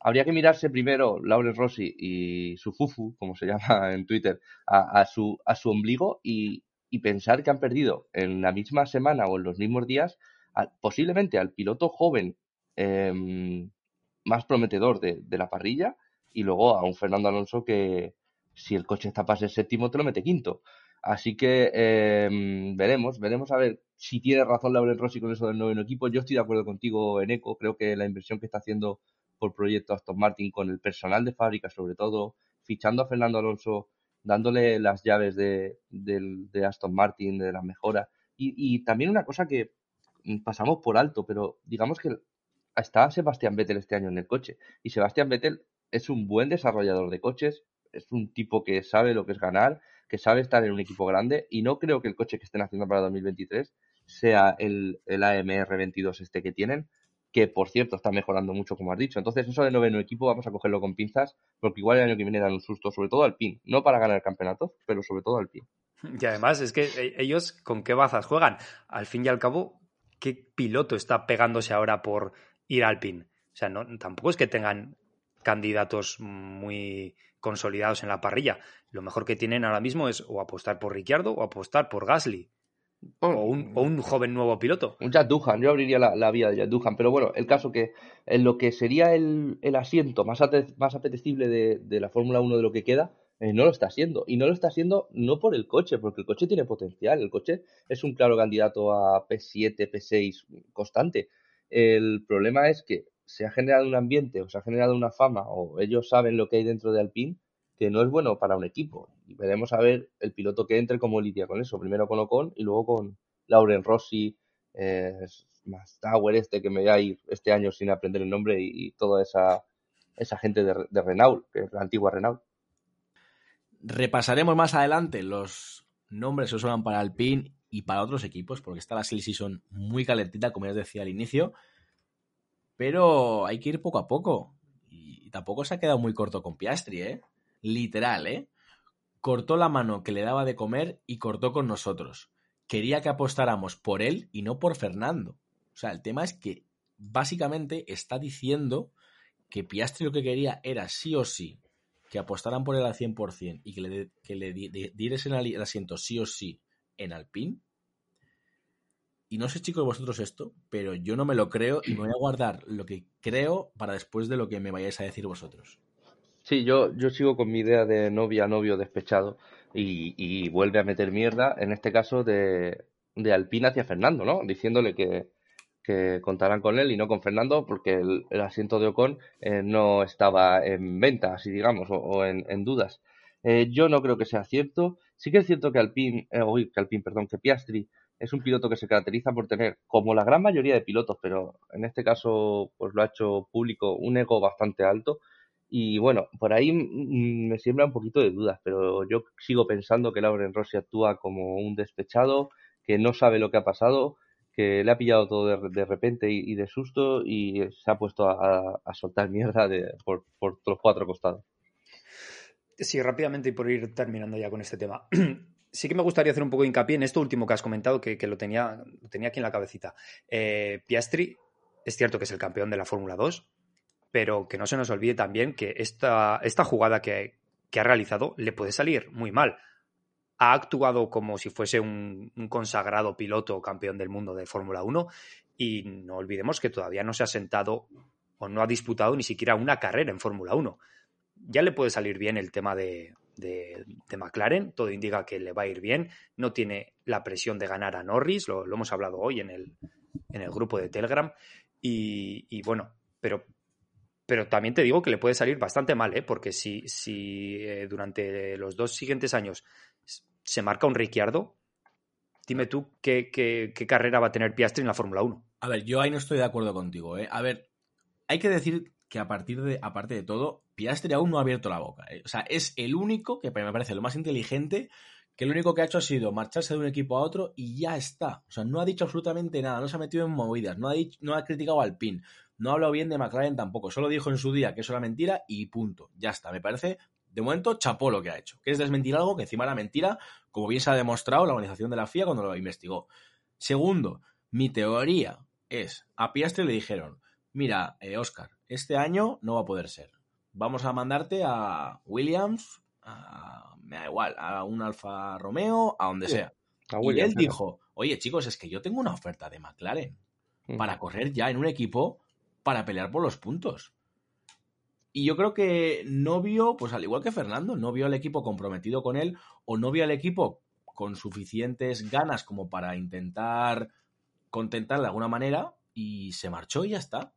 Speaker 7: habría que mirarse primero Laure Rossi y su fufu, como se llama en Twitter, a, su, a su ombligo y, pensar que han perdido en la misma semana o en los mismos días posiblemente al piloto joven em, más prometedor de, de, la parrilla y luego a un Fernando Alonso que, si el coche está para ser séptimo, te lo mete quinto. Así que em, veremos, veremos a ver si tiene razón Laurel Rossi con eso del noveno equipo. Yo estoy de acuerdo contigo en ECO, creo que la inversión que está haciendo por proyecto Aston Martin con el personal de fábrica, sobre todo, fichando a Fernando Alonso, dándole las llaves de, de Aston Martin, de las mejoras. Y, y, también una cosa que pasamos por alto, pero digamos que está Sebastián Vettel este año en el coche. Y Sebastián Vettel es un buen desarrollador de coches, es un tipo que sabe lo que es ganar, que sabe estar en un equipo grande y no creo que el coche que estén haciendo para 2023 sea el, el AMR 22 este que tienen, que por cierto está mejorando mucho como has dicho. Entonces eso de noveno equipo vamos a cogerlo con pinzas porque igual el año que viene dan un susto, sobre todo al PIN, no para ganar el campeonato, pero sobre todo al PIN.
Speaker 6: Y además es que e, ellos con qué bazas juegan. Al fin y al cabo, ¿qué piloto está pegándose ahora por ir al PIN? O sea, no, tampoco es que tengan candidatos muy consolidados en la parrilla. Lo mejor que tienen ahora mismo es o apostar por Ricciardo o apostar por Gasly. O, un, o, un, joven nuevo piloto.
Speaker 7: Un Jack Duhan, yo abriría la, vía de Jack Duhan, pero bueno, el caso que en lo que sería el, el asiento más, más apetecible de, de la Fórmula 1 de lo que queda, eh, no lo está haciendo. Y no lo está haciendo no por el coche, porque el coche tiene potencial. El coche es un claro candidato a P7, P6 constante. El problema es que se ha generado un ambiente o se ha generado una fama o ellos saben lo que hay dentro de Alpine que no es bueno para un equipo. Y veremos a ver el piloto que entre cómo lidia con eso. Primero con Ocon y luego con Lauren Rossi, eh, más Tower este que me voy a ir este año sin aprender el nombre y, toda esa, esa gente de, Renault, que es la antigua Renault.
Speaker 5: Repasaremos más adelante los nombres que suenan para Alpine y para otros equipos, porque está la season muy calentita, como ya os decía al inicio. Pero hay que ir poco a poco. Y tampoco se ha quedado muy corto con Piastri, ¿eh? Literal, ¿eh? Cortó la mano que le daba de comer y cortó con nosotros. Quería que apostáramos por él y no por Fernando. O sea, el tema es que básicamente está diciendo que Piastri lo que quería era sí o sí que apostaran por él al 100% y que le, que le el asiento sí o sí en Alpine y no sé, chicos, vosotros esto, pero yo no me lo creo y voy a guardar lo que creo para después de lo que me vayáis a decir vosotros.
Speaker 7: Sí, yo, yo sigo con mi idea de novia, novio despechado y, vuelve a meter mierda, en este caso de, de Alpina hacia Fernando, ¿no? Diciéndole que, que contarán con él y no con Fernando porque el, asiento de Ocon eh, no estaba en venta, así digamos, o, en, dudas. Eh, yo no creo que sea cierto. Sí que es cierto que Alpine, eh, que Alpine, perdón, que Piastri es un piloto que se caracteriza por tener, como la gran mayoría de pilotos, pero en este caso pues lo ha hecho público, un ego bastante alto Y bueno, por ahí me siembra un poquito de dudas, pero yo sigo pensando que Lauren Rossi actúa como un despechado, que no sabe lo que ha pasado, que le ha pillado todo de, repente y, de susto y se ha puesto a, soltar mierda de, por, los cuatro costados.
Speaker 6: Sí, rápidamente y por ir terminando ya con este tema. sí que me gustaría hacer un poco de hincapié en esto último que has comentado, que, lo, tenía, tenía aquí en la cabecita. Eh, Piastri, es cierto que es el campeón de la Fórmula 2, pero que no se nos olvide también que esta, esta jugada que, ha realizado le puede salir muy mal. Ha actuado como si fuese un, consagrado piloto campeón del mundo de Fórmula 1 y no olvidemos que todavía no se ha sentado o no ha disputado ni siquiera una carrera en Fórmula 1. Ya le puede salir bien el tema de, de, McLaren, todo indica que le va a ir bien, no tiene la presión de ganar a Norris, lo, hemos hablado hoy en el, en el grupo de Telegram, y, bueno, pero, pero también te digo que le puede salir bastante mal, ¿eh? porque si, si eh, durante los dos siguientes años se marca un Ricciardo, dime tú qué, qué, carrera va a tener Piastri en la Fórmula 1.
Speaker 5: A ver, yo ahí no estoy de acuerdo contigo. ¿eh? A ver, hay que decir que a partir de, aparte de todo, Piastri aún no ha abierto la boca. ¿eh? O sea, es el único, que me parece lo más inteligente, que lo único que ha hecho ha sido marcharse de un equipo a otro y ya está. O sea, no ha dicho absolutamente nada, no se ha metido en movidas, no ha, dicho, no ha criticado al PIN, no ha hablado bien de McLaren tampoco, solo dijo en su día que eso era mentira y punto. Ya está, me parece, de momento, chapó lo que ha hecho, que es desmentir algo que encima era mentira, como bien se ha demostrado la organización de la FIA cuando lo investigó. Segundo, mi teoría es, a Piastri le dijeron, mira, Oscar, eh, este año no va a poder ser. Vamos a mandarte a Williams, a, me da igual, a un Alfa Romeo, a donde sea. y él dijo, oye chicos, es que yo tengo una oferta de McLaren para correr ya en un equipo para pelear por los puntos. Y yo creo que no vio, pues al igual que Fernando, no vio al equipo comprometido con él o no vio al equipo con suficientes ganas como para intentar contentar de alguna manera y se marchó y ya está.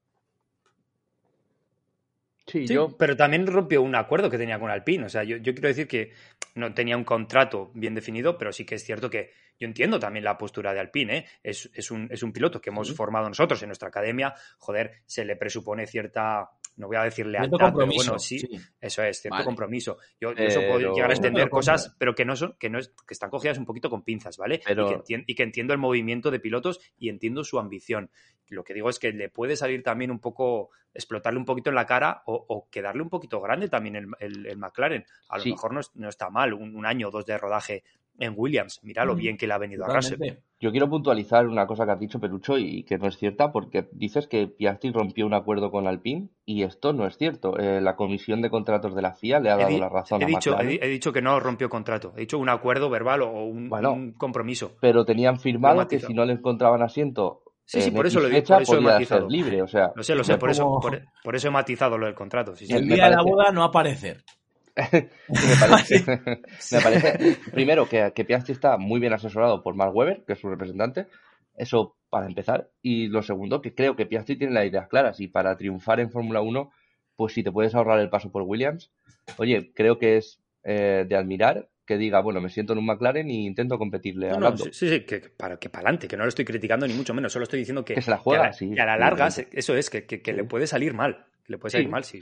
Speaker 6: Sí, yo... pero también rompió un acuerdo que tenía con Alpine. O sea, yo, quiero decir que no tenía un contrato bien definido, pero sí que es cierto que yo entiendo también la postura de Alpine. ¿eh? Es, un, es, un, piloto que hemos formado nosotros en nuestra academia. Joder, se le presupone cierta, no voy a decirle lealtad, pero bueno, sí, eso es, cierto compromiso. Yo, eso puedo llegar a entender cosas, pero que no son, que no es, que están cogidas un poquito con pinzas, ¿vale? Y, que entiendo el movimiento de pilotos y entiendo su ambición. Lo que digo es que le puede salir también un poco, explotarle un poquito en la cara o, quedarle un poquito grande también el, McLaren. A lo mejor no, está mal, un, año o dos de rodaje en Williams. Mira lo mm, bien que le ha venido a Russell.
Speaker 7: Yo quiero puntualizar una cosa que has dicho, Perucho, y que no es cierta, porque dices que Piastri rompió un acuerdo con Alpine, y esto no es cierto. Eh, la comisión de contratos de la FIA le ha dado la razón
Speaker 6: he
Speaker 7: a
Speaker 6: dicho, he, dicho que no rompió contrato. He dicho un acuerdo verbal o un, compromiso.
Speaker 7: Pero tenían firmado que si no le encontraban asiento
Speaker 6: Sí, sí, por eso lo he dicho, por eso he matizado.
Speaker 7: libre, o sea,
Speaker 6: lo sé, lo sé, por eso, por, eso he matizado lo del contrato.
Speaker 5: el día de la boda no aparecer.
Speaker 7: me, parece, primero que, que Piastri está muy bien asesorado por Mark Webber, que es su representante, eso para empezar, y lo segundo, que creo que Piastri tiene las ideas claras. Y para triunfar en Fórmula 1, pues si te puedes ahorrar el paso por Williams, oye, creo que es eh, de admirar que diga, bueno, me siento en un McLaren y intento competirle
Speaker 6: no, sí, sí, que para que para adelante, que no lo estoy criticando ni mucho menos, solo estoy diciendo que,
Speaker 7: se la juega,
Speaker 6: a, la larga, eso es, que, que, le puede salir mal, le puede salir mal, sí.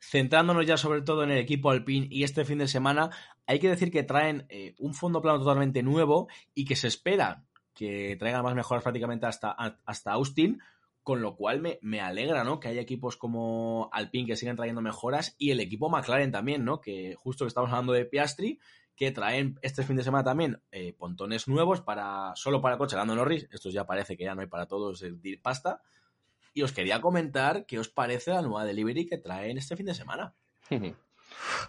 Speaker 5: Centrándonos ya sobre todo en el equipo Alpine y este fin de semana, hay que decir que traen eh, un fondo plano totalmente nuevo y que se espera que traiga más mejoras prácticamente hasta, hasta Austin, con lo cual me, me, alegra, ¿no? Que haya equipos como Alpine que sigan trayendo mejoras y el equipo McLaren también, ¿no? Que justo que estamos hablando de Piastri, que traen este fin de semana también eh, pontones nuevos para solo para coche Lando Norris. Estos ya parece que ya no hay para todos el pasta. Y os quería comentar qué os parece la nueva delivery que traen este fin de semana.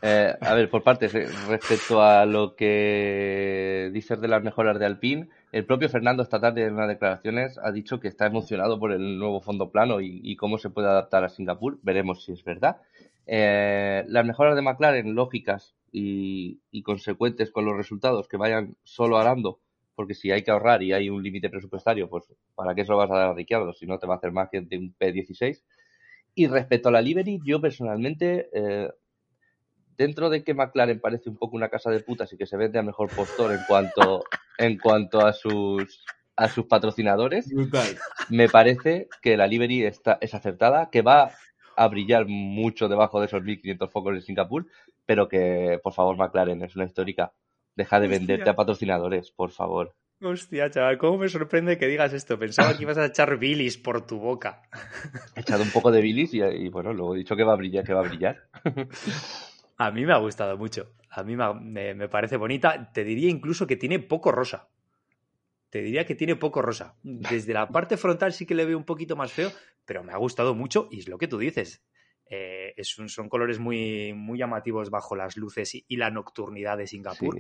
Speaker 7: Eh, a ver, por partes, respecto a lo que dices de las mejoras de Alpine, el propio Fernando esta tarde en unas declaraciones ha dicho que está emocionado por el nuevo fondo plano y, cómo se puede adaptar a Singapur. Veremos si es verdad. Eh, las mejoras de McLaren lógicas y, consecuentes con los resultados que vayan solo arando, porque si hay que ahorrar y hay un límite presupuestario, pues ¿para qué se lo vas a dar a Ricciardo si no te va a hacer más que de un P16? Y respecto a la Liberty, yo personalmente eh, dentro de que McLaren parece un poco una casa de putas y que se vende a mejor postor en cuanto, en cuanto a sus a sus patrocinadores, me parece que la livery está, es acertada, que va a brillar mucho debajo de esos 1.500 focos en Singapur, pero que, por favor, McLaren, es una histórica. Deja de venderte a patrocinadores, por favor.
Speaker 6: Hostia, chaval, cómo me sorprende que digas esto. Pensaba que ibas a echar bilis por tu boca.
Speaker 7: He echado un poco de bilis y, bueno, luego he dicho que va a brillar, que va a brillar.
Speaker 6: A mí me ha gustado mucho. A mí me, me, parece bonita. Te diría incluso que tiene poco rosa. Te diría que tiene poco rosa. Desde la parte frontal sí que le veo un poquito más feo, pero me ha gustado mucho y es lo que tú dices. Eh, son colores muy, muy llamativos bajo las luces y, la nocturnidad de Singapur.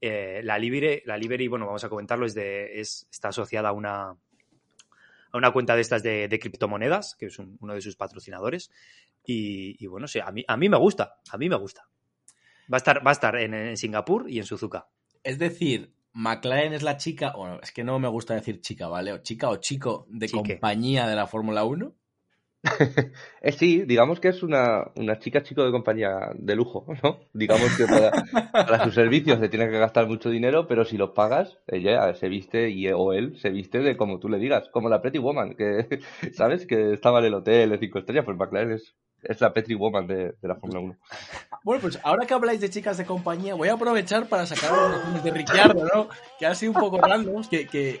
Speaker 6: Eh, la Libere, la bueno, vamos a comentarlo, es de, es, está asociada a una, a una cuenta de estas de, criptomonedas, que es uno de sus patrocinadores. Y, bueno, sí, a mí, a mí me gusta, a mí me gusta. Va a estar, va a estar en, Singapur y en Suzuka.
Speaker 5: Es decir, McLaren es la chica, bueno, es que no me gusta decir chica, ¿vale? O chica o chico de compañía de la Fórmula 1.
Speaker 7: Eh, sí, digamos que es una, una, chica chico de compañía de lujo, ¿no? Digamos que para, sus servicios se tiene que gastar mucho dinero, pero si los pagas, ella se viste y, o él se viste de como tú le digas, como la Pretty Woman, que, ¿sabes? Que estaba en el hotel de cinco estrellas, pues McLaren es, es la Pretty Woman de, la Fórmula 1.
Speaker 5: Bueno, pues ahora que habláis de chicas de compañía, voy a aprovechar para sacar de Ricciardo, ¿no? Que ha sido un poco random, que, que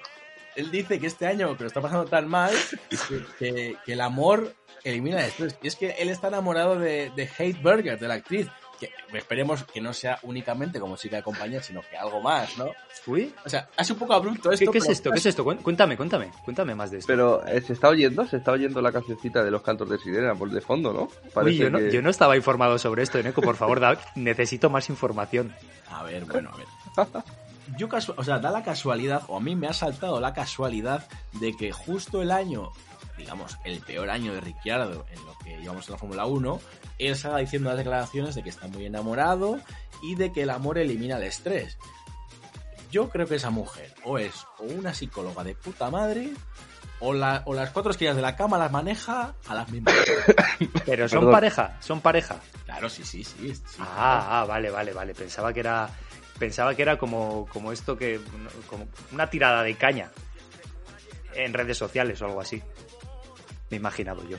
Speaker 5: él dice que este año que lo está pasando tan mal que, que, el amor elimina el Y es que él está enamorado de, de Hate Burger, de la actriz. Que esperemos que no sea únicamente como chica de compañía, sino que algo más, ¿no?
Speaker 6: Uy.
Speaker 5: O sea, hace un poco abrupto esto.
Speaker 6: ¿Qué, es esto? ¿Qué es esto? Cuéntame, cuéntame. Cuéntame más de esto.
Speaker 7: Pero eh, se está oyendo, se está oyendo la cancioncita de los cantos de sirena por de fondo, ¿no?
Speaker 6: Uy, yo, no yo no estaba informado sobre esto, Neko. Por favor, necesito más información.
Speaker 5: A ver, bueno, a ver. yo o sea, da la casualidad, o a mí me ha saltado la casualidad de que justo el año, digamos, el peor año de Ricciardo en lo que llevamos en la Fórmula 1, él salga diciendo las declaraciones de que está muy enamorado y de que el amor elimina el estrés. Yo creo que esa mujer o es o una psicóloga de puta madre o, la, o las cuatro esquinas de la cama las maneja a las mismas.
Speaker 6: Pero son pareja, son pareja.
Speaker 5: Claro, sí, sí, sí.
Speaker 6: ah, ah, vale, vale, vale. Pensaba que era pensaba que era como, como esto que. como una tirada de caña en redes sociales o algo así. Me he imaginado yo.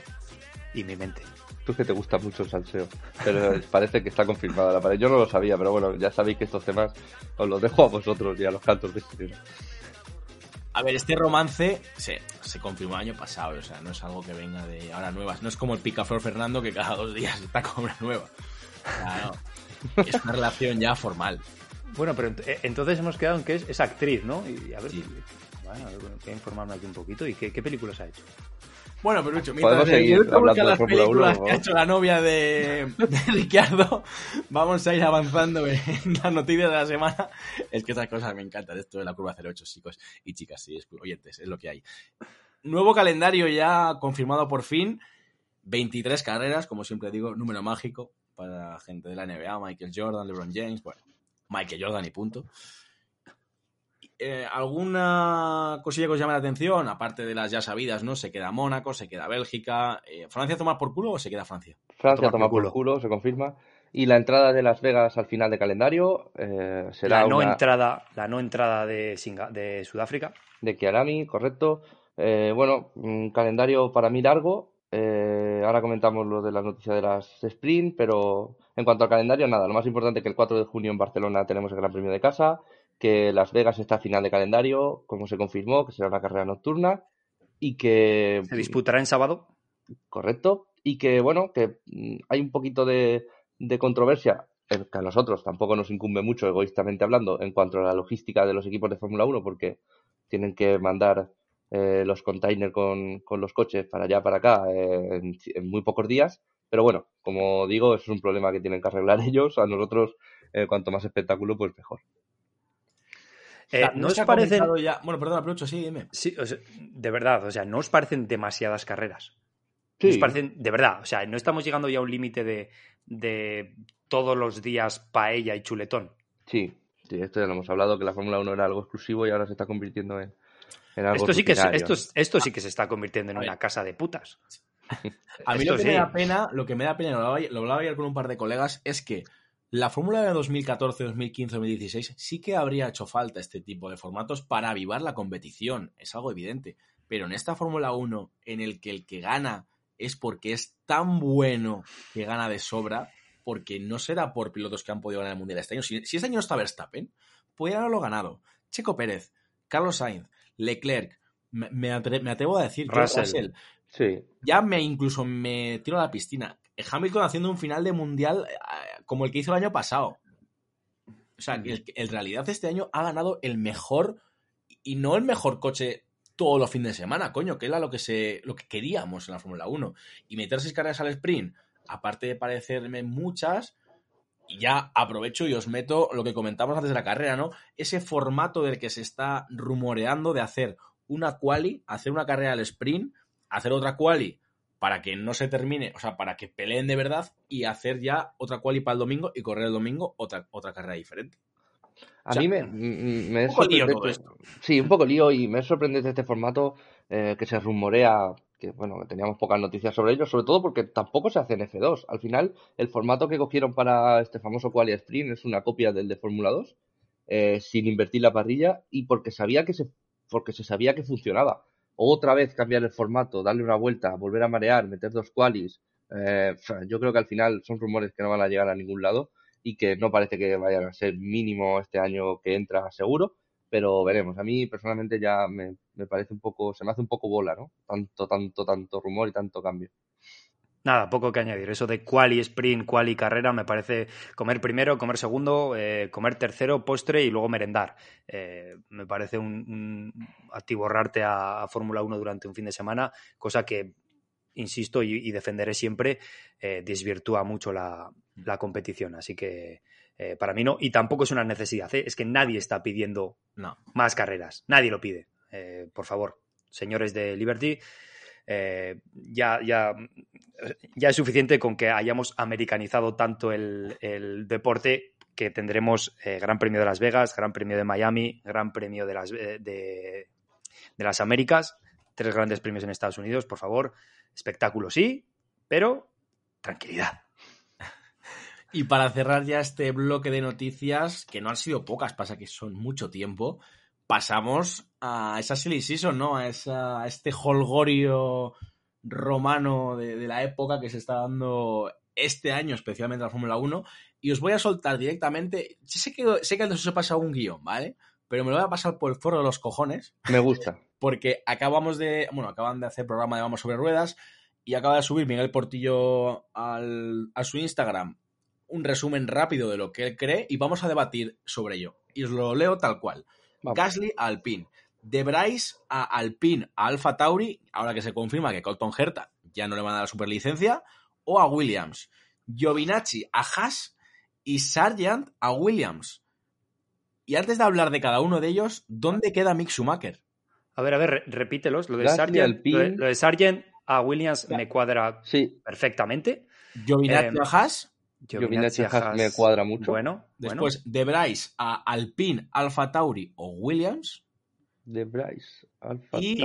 Speaker 6: Y mi mente.
Speaker 7: Tú que te gusta mucho el salseo. Pero parece que está confirmada la pared. Yo no lo sabía, pero bueno, ya sabéis que estos temas os los dejo a vosotros y a los cantos de este
Speaker 5: A ver, este romance se, se confirmó el año pasado, o sea, no es algo que venga de ahora nuevas. No es como el Picaflor Fernando que cada dos días está con una nueva. Es una relación ya formal.
Speaker 6: Bueno, pero eh, entonces hemos quedado en que es, actriz, ¿no? Y a ver, bueno, a ver, voy a informarme aquí un poquito. ¿Y qué, películas ha hecho?
Speaker 5: Bueno, pero mucho, mientras seguir hablando las películas que ha hecho la novia de, de Ricardo, vamos a ir avanzando en las noticias de la semana. Es que esas cosas me encantan, esto de la curva 08, chicos y chicas, sí, oyentes, es lo que hay. Nuevo calendario ya confirmado por fin, 23 carreras, como siempre digo, número mágico para gente de la NBA, Michael Jordan, LeBron James, bueno, Michael Jordan y punto. Eh, ¿Alguna cosilla que os llame la atención? Aparte de las ya sabidas, ¿no? Se queda Mónaco, se queda Bélgica. Eh, ¿Francia toma por culo o se queda Francia?
Speaker 7: Francia toma, por, culo. se confirma. Y la entrada de Las Vegas al final de calendario eh, será
Speaker 6: la no entrada, la no entrada de, de Sudáfrica.
Speaker 7: De Kiarami, correcto. bueno, un calendario para mí largo. ahora comentamos lo de la noticia de las sprint, pero en cuanto al calendario, nada, lo más importante es que el 4 de junio en Barcelona tenemos el Gran Premio de Casa, que Las Vegas está a final de calendario, como se confirmó, que será una carrera nocturna, y que...
Speaker 6: ¿Se disputará en sábado?
Speaker 7: Correcto, y que, bueno, que mm, hay un poquito de, controversia, que a nosotros tampoco nos incumbe mucho, egoístamente hablando, en cuanto a la logística de los equipos de Fórmula 1, porque tienen que mandar eh, los containers con, los coches para allá, para acá, eh, en, muy pocos días. Pero bueno, como digo, es un problema que tienen que arreglar ellos. A nosotros, eh, cuanto más espectáculo, pues mejor.
Speaker 5: Eh, ¿No os parecen... Bueno, perdón, aprovecho, sí, dime.
Speaker 6: Sí, de verdad, o sea, ¿no os parecen demasiadas carreras? Sí. Os parecen, de verdad, o sea, no estamos llegando ya a un límite de, de todos los días paella y chuletón.
Speaker 7: Sí, sí, esto ya lo hemos hablado, que la Fórmula 1 era algo exclusivo y ahora se está convirtiendo en, algo
Speaker 6: esto sí, que esto, esto sí que se está convirtiendo en una casa de putas.
Speaker 5: A mí lo que me da pena, lo que me da pena, lo hablaba, lo hablaba ayer con un par de colegas, es que la fórmula de 2014, 2015, 2016 sí que habría hecho falta este tipo de formatos para avivar la competición, es algo evidente. Pero en esta Fórmula 1, en el que el que gana es porque es tan bueno que gana de sobra, porque no será por pilotos que han podido ganar el Mundial este año. Si, este año no está Verstappen, podría haberlo ganado. Checo Pérez, Carlos Sainz, Leclerc, me, atrevo a decir,
Speaker 6: Russell.
Speaker 7: Sí.
Speaker 5: Ya me incluso me tiro a la piscina. Hamilton haciendo un final de mundial eh, como el que hizo el año pasado. O sea, que en realidad este año ha ganado el mejor y no el mejor coche todos los fines de semana, coño, que era lo que se lo que queríamos en la Fórmula 1. Y meter seis carreras al sprint, aparte de parecerme muchas, y ya aprovecho y os meto lo que comentamos antes de la carrera, ¿no? Ese formato del que se está rumoreando de hacer una quali, hacer una carrera al sprint, hacer otra quali para que no se termine, o sea, para que peleen de verdad y hacer ya otra quali para el domingo y correr el domingo otra, otra carrera diferente.
Speaker 7: A mí me, me, un poco lío todo esto. Sí, un poco lío y me sorprende de este formato eh, que se rumorea que bueno, teníamos pocas noticias sobre ello, sobre todo porque tampoco se hace en F2. Al final, el formato que cogieron para este famoso Quali Sprint es una copia del de Fórmula 2, eh, sin invertir la parrilla y porque sabía que se, porque se sabía que funcionaba. Otra vez cambiar el formato, darle una vuelta, volver a marear, meter dos qualis. Eh, yo creo que al final son rumores que no van a llegar a ningún lado y que no parece que vayan a ser mínimo este año que entra seguro pero veremos. A mí personalmente ya me, parece un poco, se me hace un poco bola, ¿no? Tanto, tanto, tanto rumor y tanto cambio.
Speaker 6: Nada, poco que añadir. Eso de quali sprint, quali carrera, me parece comer primero, comer segundo, eh, comer tercero, postre y luego merendar. Eh, me parece un, atiborrarte a, Fórmula 1 durante un fin de semana, cosa que, insisto y, defenderé siempre, eh, desvirtúa mucho la, la competición. Así que eh, para mí no, y tampoco es una necesidad. Es que nadie está pidiendo más carreras. Nadie lo pide. Por favor, señores de Liberty, ya, ya, ya es suficiente con que hayamos americanizado tanto el, deporte que tendremos Gran Premio de Las Vegas, Gran Premio de Miami, Gran Premio de las, de, de las Américas, tres grandes premios en Estados Unidos, por favor. Espectáculo sí, pero tranquilidad.
Speaker 5: Y para cerrar ya este bloque de noticias, que no han sido pocas, pasa que son mucho tiempo, pasamos a esa silly season, ¿no? A, esa, este holgorio romano de, la época que se está dando este año, especialmente la Fórmula 1. Y os voy a soltar directamente. Sé que, sé que antes os he pasado un guion, ¿vale? Pero me lo voy a pasar por el foro de los cojones.
Speaker 7: Me gusta.
Speaker 5: Porque acabamos de. Bueno, acaban de hacer programa de Vamos sobre Ruedas. Y acaba de subir Miguel Portillo al, a su Instagram un resumen rápido de lo que él cree y vamos a debatir sobre ello. Y os lo leo tal cual. Gasly a Alpine. De Bryce a Alpine a Alfa Tauri, ahora que se confirma que Colton Herta ya no le van a dar la superlicencia, o a Williams. Giovinacci a Haas y Sargent a Williams. Y antes de hablar de cada uno de ellos, ¿dónde queda Mick Schumacher?
Speaker 6: A ver, a ver, repítelos. Lo de, Sargent, lo de, Sargent a Williams me cuadra
Speaker 7: sí.
Speaker 6: perfectamente.
Speaker 5: Giovinacci a Haas
Speaker 7: Giovinazzi me cuadra mucho.
Speaker 6: Bueno,
Speaker 5: después de Bryce a Alpine, Alfa Tauri o Williams.
Speaker 7: De Bryce, Alfa
Speaker 6: y,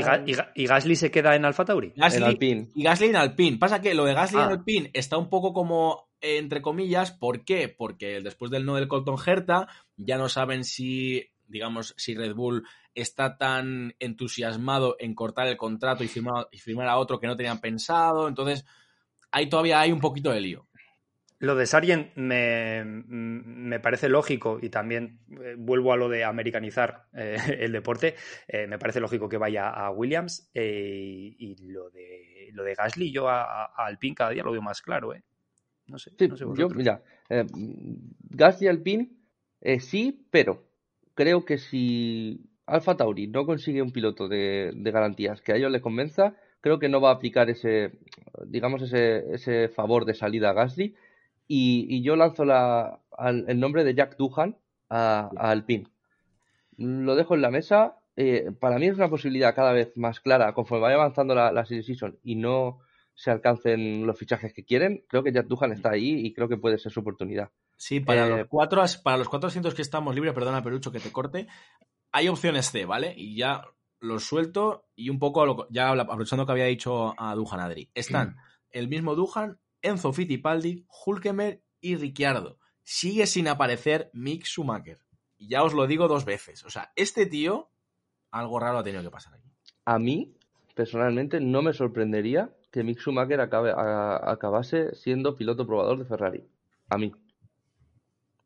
Speaker 6: y, Gasly se queda en Alfa Tauri.
Speaker 7: en Alpine.
Speaker 5: Y Gasly en Alpine. Pasa que lo de Gasly en ah. Alpine está un poco como entre comillas. ¿Por qué? Porque después del no del Colton Herta ya no saben si digamos, si Red Bull está tan entusiasmado en cortar el contrato y firmar, y firmar a otro que no tenían pensado. Entonces, ahí todavía hay un poquito de lío.
Speaker 6: Lo de Sargent me, parece lógico y también eh, vuelvo a lo de americanizar eh, el deporte. Eh, me parece lógico que vaya a Williams y lo de, lo de Gasly, yo a, Alpine cada día lo veo más claro. No sé.
Speaker 7: no sé yo, mira, Gasly Alpine sí, pero creo que si Alfa Tauri no consigue un piloto de, de garantías que a ellos les convenza, creo que no va a aplicar ese, digamos, ese, ese favor de salida a Gasly y, yo lanzo la, el nombre de Jack Duhan a, Alpine. Lo dejo en la mesa. Eh, para mí es una posibilidad cada vez más clara conforme vaya avanzando la, la season y no se alcancen los fichajes que quieren. Creo que Jack Duhan está ahí y creo que puede ser su oportunidad.
Speaker 5: Sí, para, los, eh, cuatro, para los cuatro asientos que estamos libres, perdona Perucho que te corte, hay opciones C, ¿vale? Y ya los suelto y un poco, ya aprovechando que había dicho a Duhan Adri, están el mismo Duhan, Enzo Fittipaldi, Hulkemer y Ricciardo. Sigue sin aparecer Mick Schumacher. Y ya os lo digo dos veces. O sea, este tío, algo raro ha tenido que pasar aquí.
Speaker 7: A mí, personalmente, no me sorprendería que Mick Schumacher acabe, acabase siendo piloto probador de Ferrari. A mí.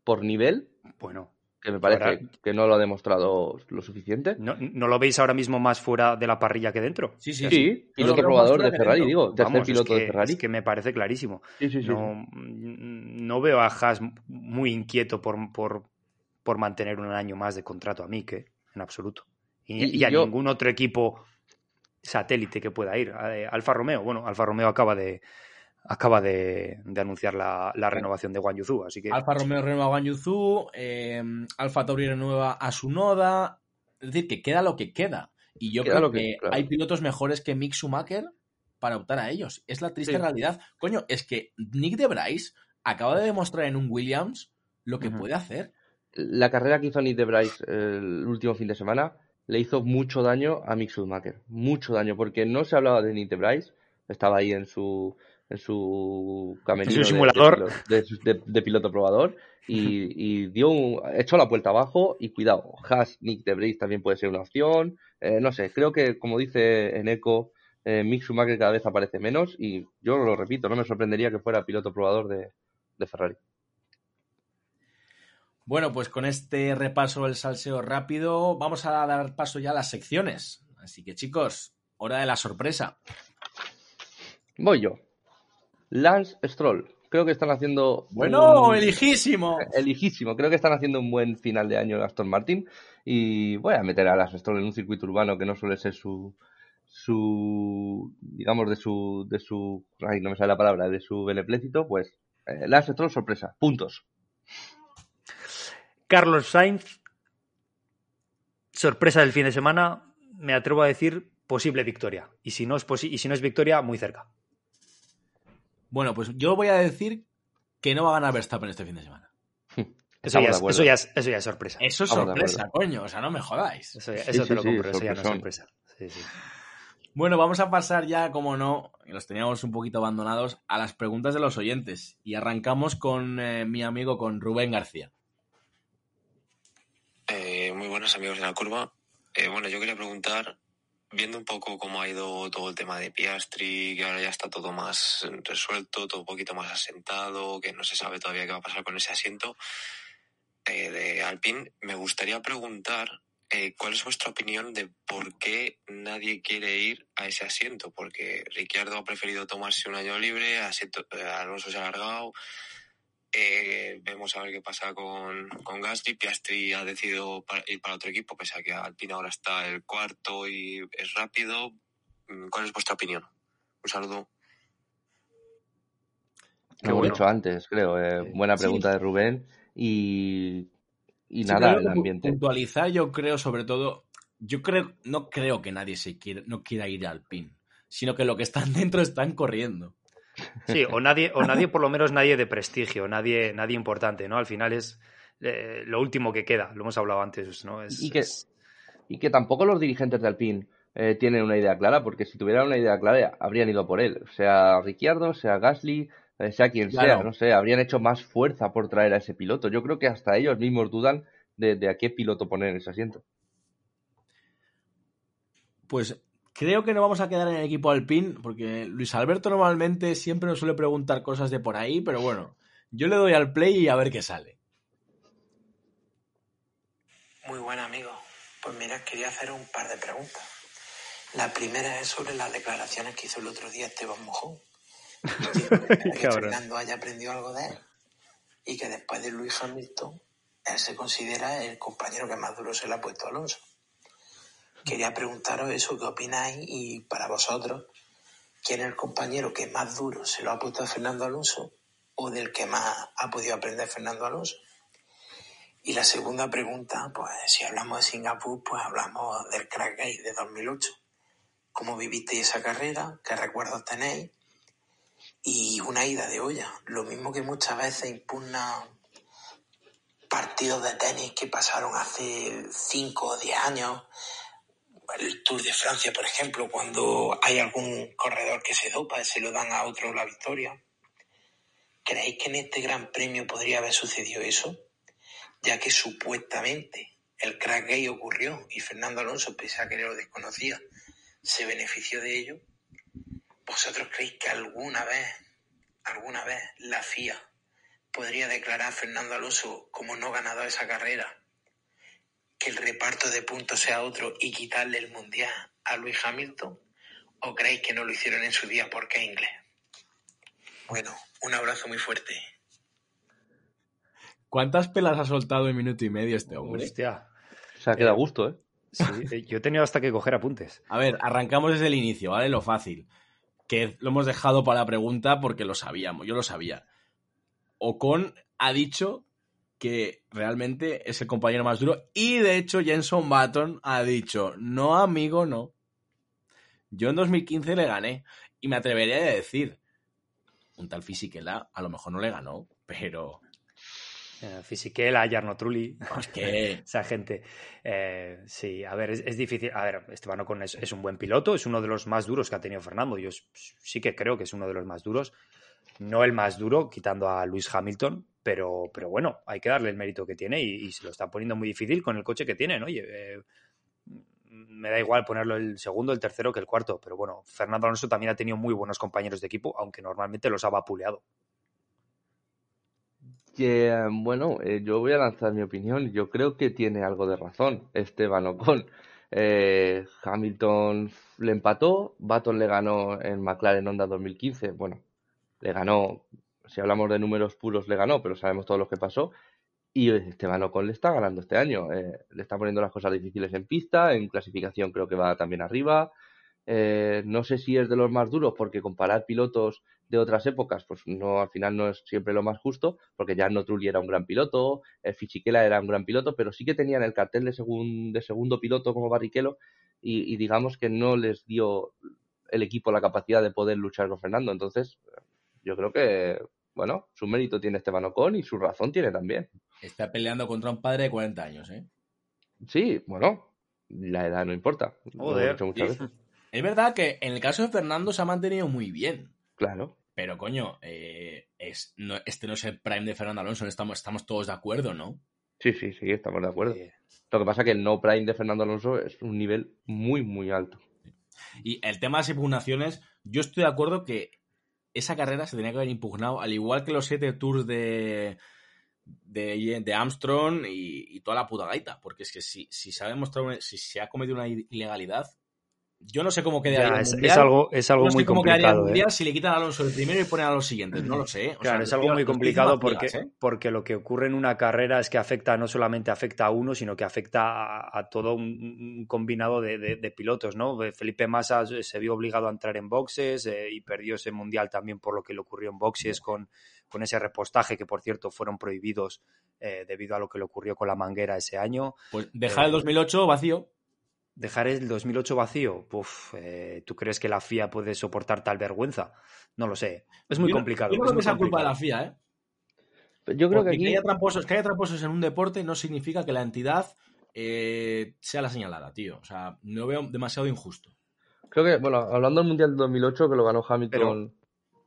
Speaker 7: Por nivel.
Speaker 6: Bueno.
Speaker 7: Que me parece que no lo ha demostrado lo suficiente.
Speaker 6: ¿No, lo veis ahora mismo más fuera de la parrilla que dentro?
Speaker 7: Sí, sí, sí. Piloto probador de Ferrari, digo. Tercer piloto
Speaker 6: de
Speaker 7: Ferrari.
Speaker 6: Es que me parece clarísimo.
Speaker 7: Sí, sí,
Speaker 6: no, no, veo a Haas muy inquieto por, por, por, mantener un año más de contrato a Mick, ¿eh? en absoluto. Y, a ningún otro equipo satélite que pueda ir. Alfa Romeo, bueno, Alfa Romeo acaba de acaba de, anunciar la, renovación de Guan Yuzu, así que...
Speaker 5: Alfa Romeo renueva a Guan Yuzu, eh, Alfa Tauri renueva a su Noda, es decir, que queda lo que queda. Y yo creo que, hay pilotos mejores que Mick Schumacher para optar a ellos. Es la triste realidad. Coño, es que Nick de Bryce acaba de demostrar en un Williams lo que puede hacer.
Speaker 7: La carrera que hizo Nick de Bryce el último fin de semana le hizo mucho daño a Mick Schumacher. Mucho daño, porque no se hablaba de Nick de Bryce, estaba ahí en su en su camerino
Speaker 6: simulador
Speaker 7: de, piloto probador y, dio un, echó la puerta abajo y cuidado, Haas, Nick de Bryce también puede ser una opción, eh, no sé, creo que como dice en Eco, eh, Mick Schumacher cada vez aparece menos y yo lo repito, no me sorprendería que fuera piloto probador de, de Ferrari.
Speaker 5: Bueno, pues con este repaso del salseo rápido, vamos a dar paso ya a las secciones. Así que chicos, hora de la sorpresa.
Speaker 7: Voy yo. Lance Stroll. Creo que están haciendo.
Speaker 5: Bueno, elijísimo.
Speaker 7: Elijísimo. Creo que están haciendo un buen final de año Aston Martin. Y voy a meter a Lance Stroll en un circuito urbano que no suele ser su. su digamos, de su. de su. Ay, no me sale la palabra, de su beneplécito. Pues eh, Lance Stroll, sorpresa. Puntos.
Speaker 6: Carlos Sainz. Sorpresa del fin de semana. Me atrevo a decir posible victoria. Y si no es, y si no es victoria, muy cerca.
Speaker 5: Bueno, pues yo voy a decir que no va a ganar Verstappen este fin de semana.
Speaker 6: Eso ya, es, eso, ya es, sorpresa.
Speaker 5: Eso es sorpresa, coño. O sea, no me jodáis.
Speaker 6: Eso, te lo compro, eso ya no es sorpresa.
Speaker 5: Bueno, vamos a pasar ya, como no, los teníamos un poquito abandonados, a las preguntas de los oyentes. Y arrancamos con eh, mi amigo, con Rubén García.
Speaker 8: Eh, muy buenos amigos de la curva. Eh, bueno, yo quería preguntar viendo un poco cómo ha ido todo el tema de Piastri, que ahora ya está todo más resuelto, todo un poquito más asentado, que no se sabe todavía qué va a pasar con ese asiento eh, de Alpine, me gustaría preguntar eh, cuál es vuestra opinión de por qué nadie quiere ir a ese asiento, porque Ricciardo ha preferido tomarse un año libre, eh, Alonso se ha alargado, eh, vemos a ver qué pasa con, con Gasly. Piastri ha decidido ir para otro equipo, pese a que Alpine ahora está el cuarto y es rápido. Mm, ¿Cuál es vuestra opinión? Un saludo.
Speaker 7: Lo hemos dicho antes, creo. Eh, buena pregunta de Rubén. Y, y nada, el ambiente.
Speaker 5: Puntualizar, yo creo, sobre todo, yo creo, no creo que nadie se quiera, no quiera ir al PIN, sino que lo que están dentro están corriendo.
Speaker 6: Sí, o nadie, o nadie, por lo menos nadie de prestigio, nadie, nadie importante, ¿no? Al final es eh, lo último que queda, lo hemos hablado antes, ¿no?
Speaker 7: y, que, y que tampoco los dirigentes de Alpine eh, tienen una idea clara, porque si tuvieran una idea clara habrían ido por él, sea Ricciardo, sea Gasly, eh, sea quien sea, no sé, habrían hecho más fuerza por traer a ese piloto. Yo creo que hasta ellos mismos dudan de, de a qué piloto poner en ese asiento.
Speaker 5: Pues Creo que no vamos a quedar en el equipo Alpine, porque Luis Alberto normalmente siempre nos suele preguntar cosas de por ahí, pero bueno, yo le doy al play y a ver qué sale.
Speaker 9: Muy buen amigo. Pues mira, quería hacer un par de preguntas. La primera es sobre las declaraciones que hizo el otro día Esteban Mojón. que Fernando haya aprendido algo de él. Y que después de Luis Hamilton, él se considera el compañero que más duro se le ha puesto a Alonso quería preguntaros eso, ¿qué opináis? Y para vosotros, ¿quién es el compañero que más duro se lo ha puesto a Fernando Alonso o del que más ha podido aprender Fernando Alonso? Y la segunda pregunta, pues si hablamos de Singapur, pues hablamos del Crack Gate de 2008. ¿Cómo vivisteis esa carrera? ¿Qué recuerdos tenéis? Y una ida de olla. Lo mismo que muchas veces impugna partidos de tenis que pasaron hace 5 o 10 años el Tour de Francia, por ejemplo, cuando hay algún corredor que se dopa, se lo dan a otro la victoria. ¿Creéis que en este Gran Premio podría haber sucedido eso? Ya que supuestamente el crack gay ocurrió y Fernando Alonso, pese a que lo desconocía, se benefició de ello. ¿vosotros creéis que alguna vez, alguna vez la FIA podría declarar a Fernando Alonso como no ganado esa carrera? Que el reparto de puntos sea otro y quitarle el mundial a Luis Hamilton? ¿O creéis que no lo hicieron en su día porque es inglés? Bueno, un abrazo muy fuerte.
Speaker 5: ¿Cuántas pelas ha soltado en minuto y medio este hombre?
Speaker 6: Hostia.
Speaker 7: Se ha quedado a gusto, ¿eh?
Speaker 6: Sí, eh, yo he tenido hasta que coger apuntes.
Speaker 5: A ver, arrancamos desde el inicio, ¿vale? Lo fácil. Que lo hemos dejado para la pregunta porque lo sabíamos, yo lo sabía. Ocon ha dicho que realmente es el compañero más duro y de hecho Jenson Button ha dicho, no amigo, no. Yo en 2015 le gané y me atrevería a decir, un tal Fisichella a lo mejor no le ganó, pero
Speaker 6: eh, Fisichella, Jarno Trulli, esa gente. Eh, sí, a ver, es, difícil. A ver, Esteban Ocon es, es, un buen piloto, es uno de los más duros que ha tenido Fernando. Yo sí que creo que es uno de los más duros. No el más duro, quitando a Luis Hamilton, pero, pero bueno, hay que darle el mérito que tiene y, se lo está poniendo muy difícil con el coche que tiene, ¿no? Eh, me da igual ponerlo el segundo, el tercero que el cuarto, pero bueno, Fernando Alonso también ha tenido muy buenos compañeros de equipo, aunque normalmente los ha vapuleado.
Speaker 7: Bueno, eh, yo voy a lanzar mi opinión. Yo creo que tiene algo de razón Esteban Ocon. Eh, Hamilton le empató, Baton le ganó en McLaren Honda 2015. Bueno, le ganó, si hablamos de números puros, le ganó, pero sabemos todo lo que pasó. Y Esteban Ocon le está ganando este año. Eh, le está poniendo las cosas difíciles en pista, en clasificación creo que va también arriba. Eh, no sé si es de los más duros porque comparar pilotos de otras épocas, pues no al final no es siempre lo más justo, porque ya no Trulli era un gran piloto, el Fichiquela era un gran piloto, pero sí que tenían el cartel de, de segundo piloto como Barrichello y, digamos que no les dio el equipo la capacidad de poder luchar con Fernando. Entonces, yo creo que, bueno, su mérito tiene Esteban Ocon y su razón tiene también.
Speaker 5: Está peleando contra un padre de 40 años, ¿eh?
Speaker 7: Sí, bueno, la edad no importa.
Speaker 5: Es verdad que en el caso de Fernando se ha mantenido muy bien.
Speaker 7: Claro.
Speaker 5: Pero coño, eh, es, no, este no es el prime de Fernando Alonso, estamos, estamos todos de acuerdo, ¿no?
Speaker 7: Sí, sí, sí, estamos de acuerdo. Lo que pasa es que el no prime de Fernando Alonso es un nivel muy, muy alto.
Speaker 5: Y el tema de las impugnaciones, yo estoy de acuerdo que esa carrera se tenía que haber impugnado, al igual que los siete tours de, de, Armstrong y, toda la puta gaita. Porque es que si, si se ha demostrado, si se ha cometido una ilegalidad, yo no sé cómo quedaría
Speaker 6: es, es, algo, es algo muy complicado.
Speaker 5: ¿eh? si le quitan a Alonso el primero y ponen a los siguientes. No lo sé.
Speaker 6: claro, es algo muy complicado porque, ¿eh? porque lo que ocurre en una carrera es que afecta, no solamente afecta a uno, sino que afecta a, todo un, combinado de, pilotos. ¿no? Felipe Massa se vio obligado a entrar en boxes eh, y perdió ese mundial también por lo que le ocurrió en boxes con, con ese repostaje que, por cierto, fueron prohibidos debido a lo que le ocurrió con la manguera ese año.
Speaker 5: Pues dejar el 2008 vacío
Speaker 6: dejar el 2008 vacío, eh, ¿tú crees que la FIA puede soportar tal vergüenza? No lo sé. Es muy complicado.
Speaker 5: Yo creo que es culpa de la FIA, ¿eh?
Speaker 7: Yo creo que,
Speaker 5: aquí... haya tramposos, que haya tramposos en un deporte no significa que la entidad eh, sea la señalada, tío. O sea, no veo demasiado injusto.
Speaker 7: Creo que, bueno, hablando del Mundial de 2008, que lo ganó Hamilton,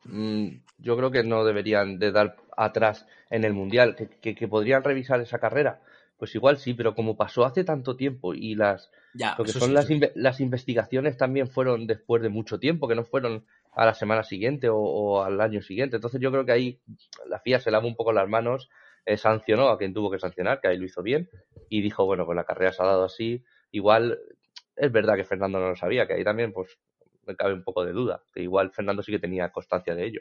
Speaker 7: mm, yo creo que no deberían de dar atrás en el Mundial, que podrían revisar esa carrera pues igual sí, pero como pasó hace tanto tiempo y las lo que son las, las, investigaciones también fueron después de mucho tiempo, que no fueron a la semana siguiente o, al año siguiente. Entonces yo creo que ahí la FIA se lava un poco las manos, eh, sancionó a quien tuvo que sancionar, que ahí lo hizo bien, y dijo, bueno, pues la carrera se ha dado así. Igual es verdad que Fernando no lo sabía, que ahí también pues me cabe un poco de duda, que igual Fernando sí que tenía constancia de ello.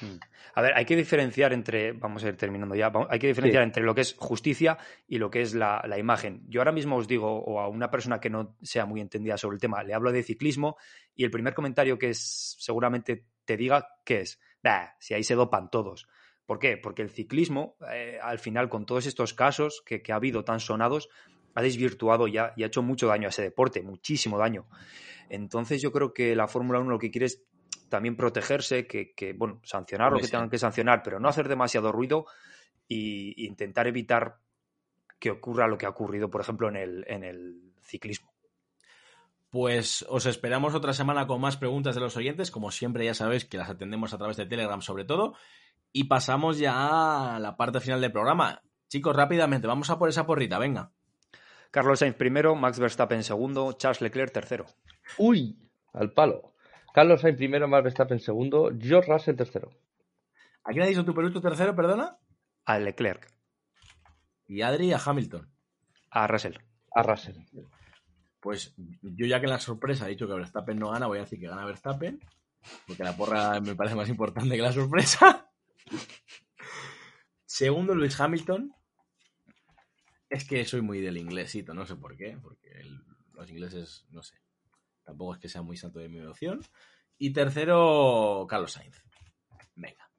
Speaker 6: Hmm. A ver, hay que diferenciar entre, vamos a ir terminando ya, hay que diferenciar entre lo que es justicia y lo que es la, imagen. Yo ahora mismo os digo, o a una persona que no sea muy entendida sobre el tema, le hablo de ciclismo y el primer comentario que es, seguramente te diga, ¿qué es? si ahí se dopan todos. ¿Por qué? Porque el ciclismo, eh, al final, con todos estos casos que, ha habido tan sonados, ha desvirtuado ya y ha hecho mucho daño a ese deporte, muchísimo daño. Entonces yo creo que la Fórmula 1 lo que quiere es también protegerse, que, bueno, sancionar lo que tengan que sancionar, pero no hacer demasiado ruido e intentar evitar que ocurra lo que ha ocurrido, por ejemplo, en el, en el ciclismo.
Speaker 5: Pues os esperamos otra semana con más preguntas de los oyentes. Como siempre, ya sabéis que las atendemos a través de Telegram, sobre todo. Y pasamos ya a la parte final del programa. Chicos, rápidamente, vamos a por esa porrita, venga.
Speaker 6: Carlos Sainz primero, Max Verstappen segundo, Charles Leclerc tercero.
Speaker 7: Uy, al palo. Carlos Sainz primero, Max Verstappen segundo, George Russell tercero.
Speaker 5: ¿A quién ha dicho tu Perú tercero, perdona?
Speaker 6: A Leclerc.
Speaker 5: Y Adri a Hamilton.
Speaker 6: A Russell.
Speaker 7: A Russell.
Speaker 5: Pues yo ya que en la sorpresa he dicho que Verstappen no gana, voy a decir que gana Verstappen, porque la porra me parece más importante que la sorpresa. Segundo, Luis Hamilton. Es que soy muy del inglesito, no sé por qué, porque los ingleses, no sé, tampoco es que sea muy santo de mi devoción. Y tercero, Carlos Sainz. Venga.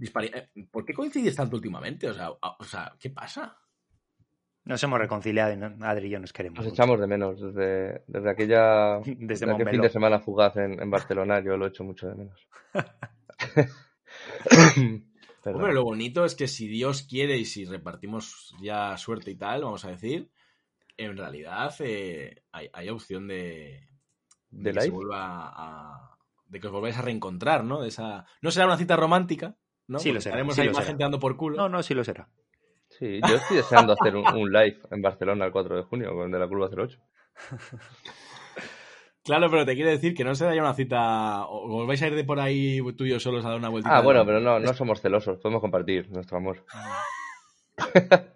Speaker 5: Eh, ¿Por qué coincides tanto últimamente? O sea, o sea, ¿qué pasa?
Speaker 6: Nos hemos reconciliado y Adri y yo nos queremos.
Speaker 7: Nos echamos de menos desde, desde aquella desde, aquel fin de semana fugaz en, en, Barcelona. Yo lo echo mucho de menos.
Speaker 5: Hombre, lo bonito es que si Dios quiere y si repartimos ya suerte y tal, vamos a decir, en realidad eh, hay, opción de,
Speaker 7: de,
Speaker 5: que de que os volváis a reencontrar, ¿no? De esa, no será una cita romántica, ¿no?
Speaker 6: Sí, lo será.
Speaker 5: Estaremos ahí más gente dando por culo.
Speaker 6: No, no, sí lo será.
Speaker 7: Sí, yo estoy deseando hacer un, live en Barcelona el 4 de junio con de la curva 08.
Speaker 5: Claro, pero te quiero decir que no se ya una cita. O volváis a ir de por ahí tú y yo solos a dar una vuelta.
Speaker 7: Ah, bueno, pero no, no somos celosos. Podemos compartir nuestro amor.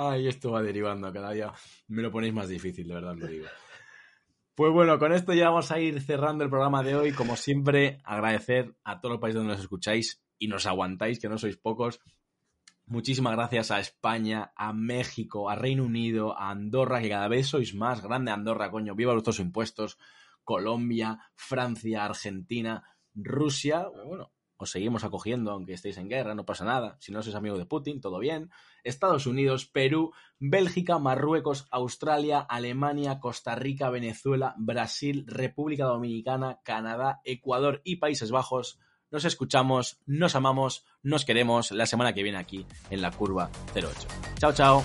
Speaker 5: Ay, esto va derivando. Cada día me lo ponéis más difícil, de verdad, lo digo. Pues bueno, con esto ya vamos a ir cerrando el programa de hoy. Como siempre, agradecer a todos los países donde nos escucháis y nos aguantáis, que no sois pocos. Muchísimas gracias a España, a México, a Reino Unido, a Andorra, que cada vez sois más grande Andorra, coño. Viva vuestros impuestos. Colombia, Francia, Argentina, Rusia. Bueno, os seguimos acogiendo aunque estéis en guerra, no pasa nada. Si no sois amigo de Putin, todo bien. Estados Unidos, Perú, Bélgica, Marruecos, Australia, Alemania, Costa Rica, Venezuela, Brasil, República Dominicana, Canadá, Ecuador y Países Bajos nos escuchamos, nos amamos, nos queremos la semana que viene aquí en la curva 08. Chao, chao.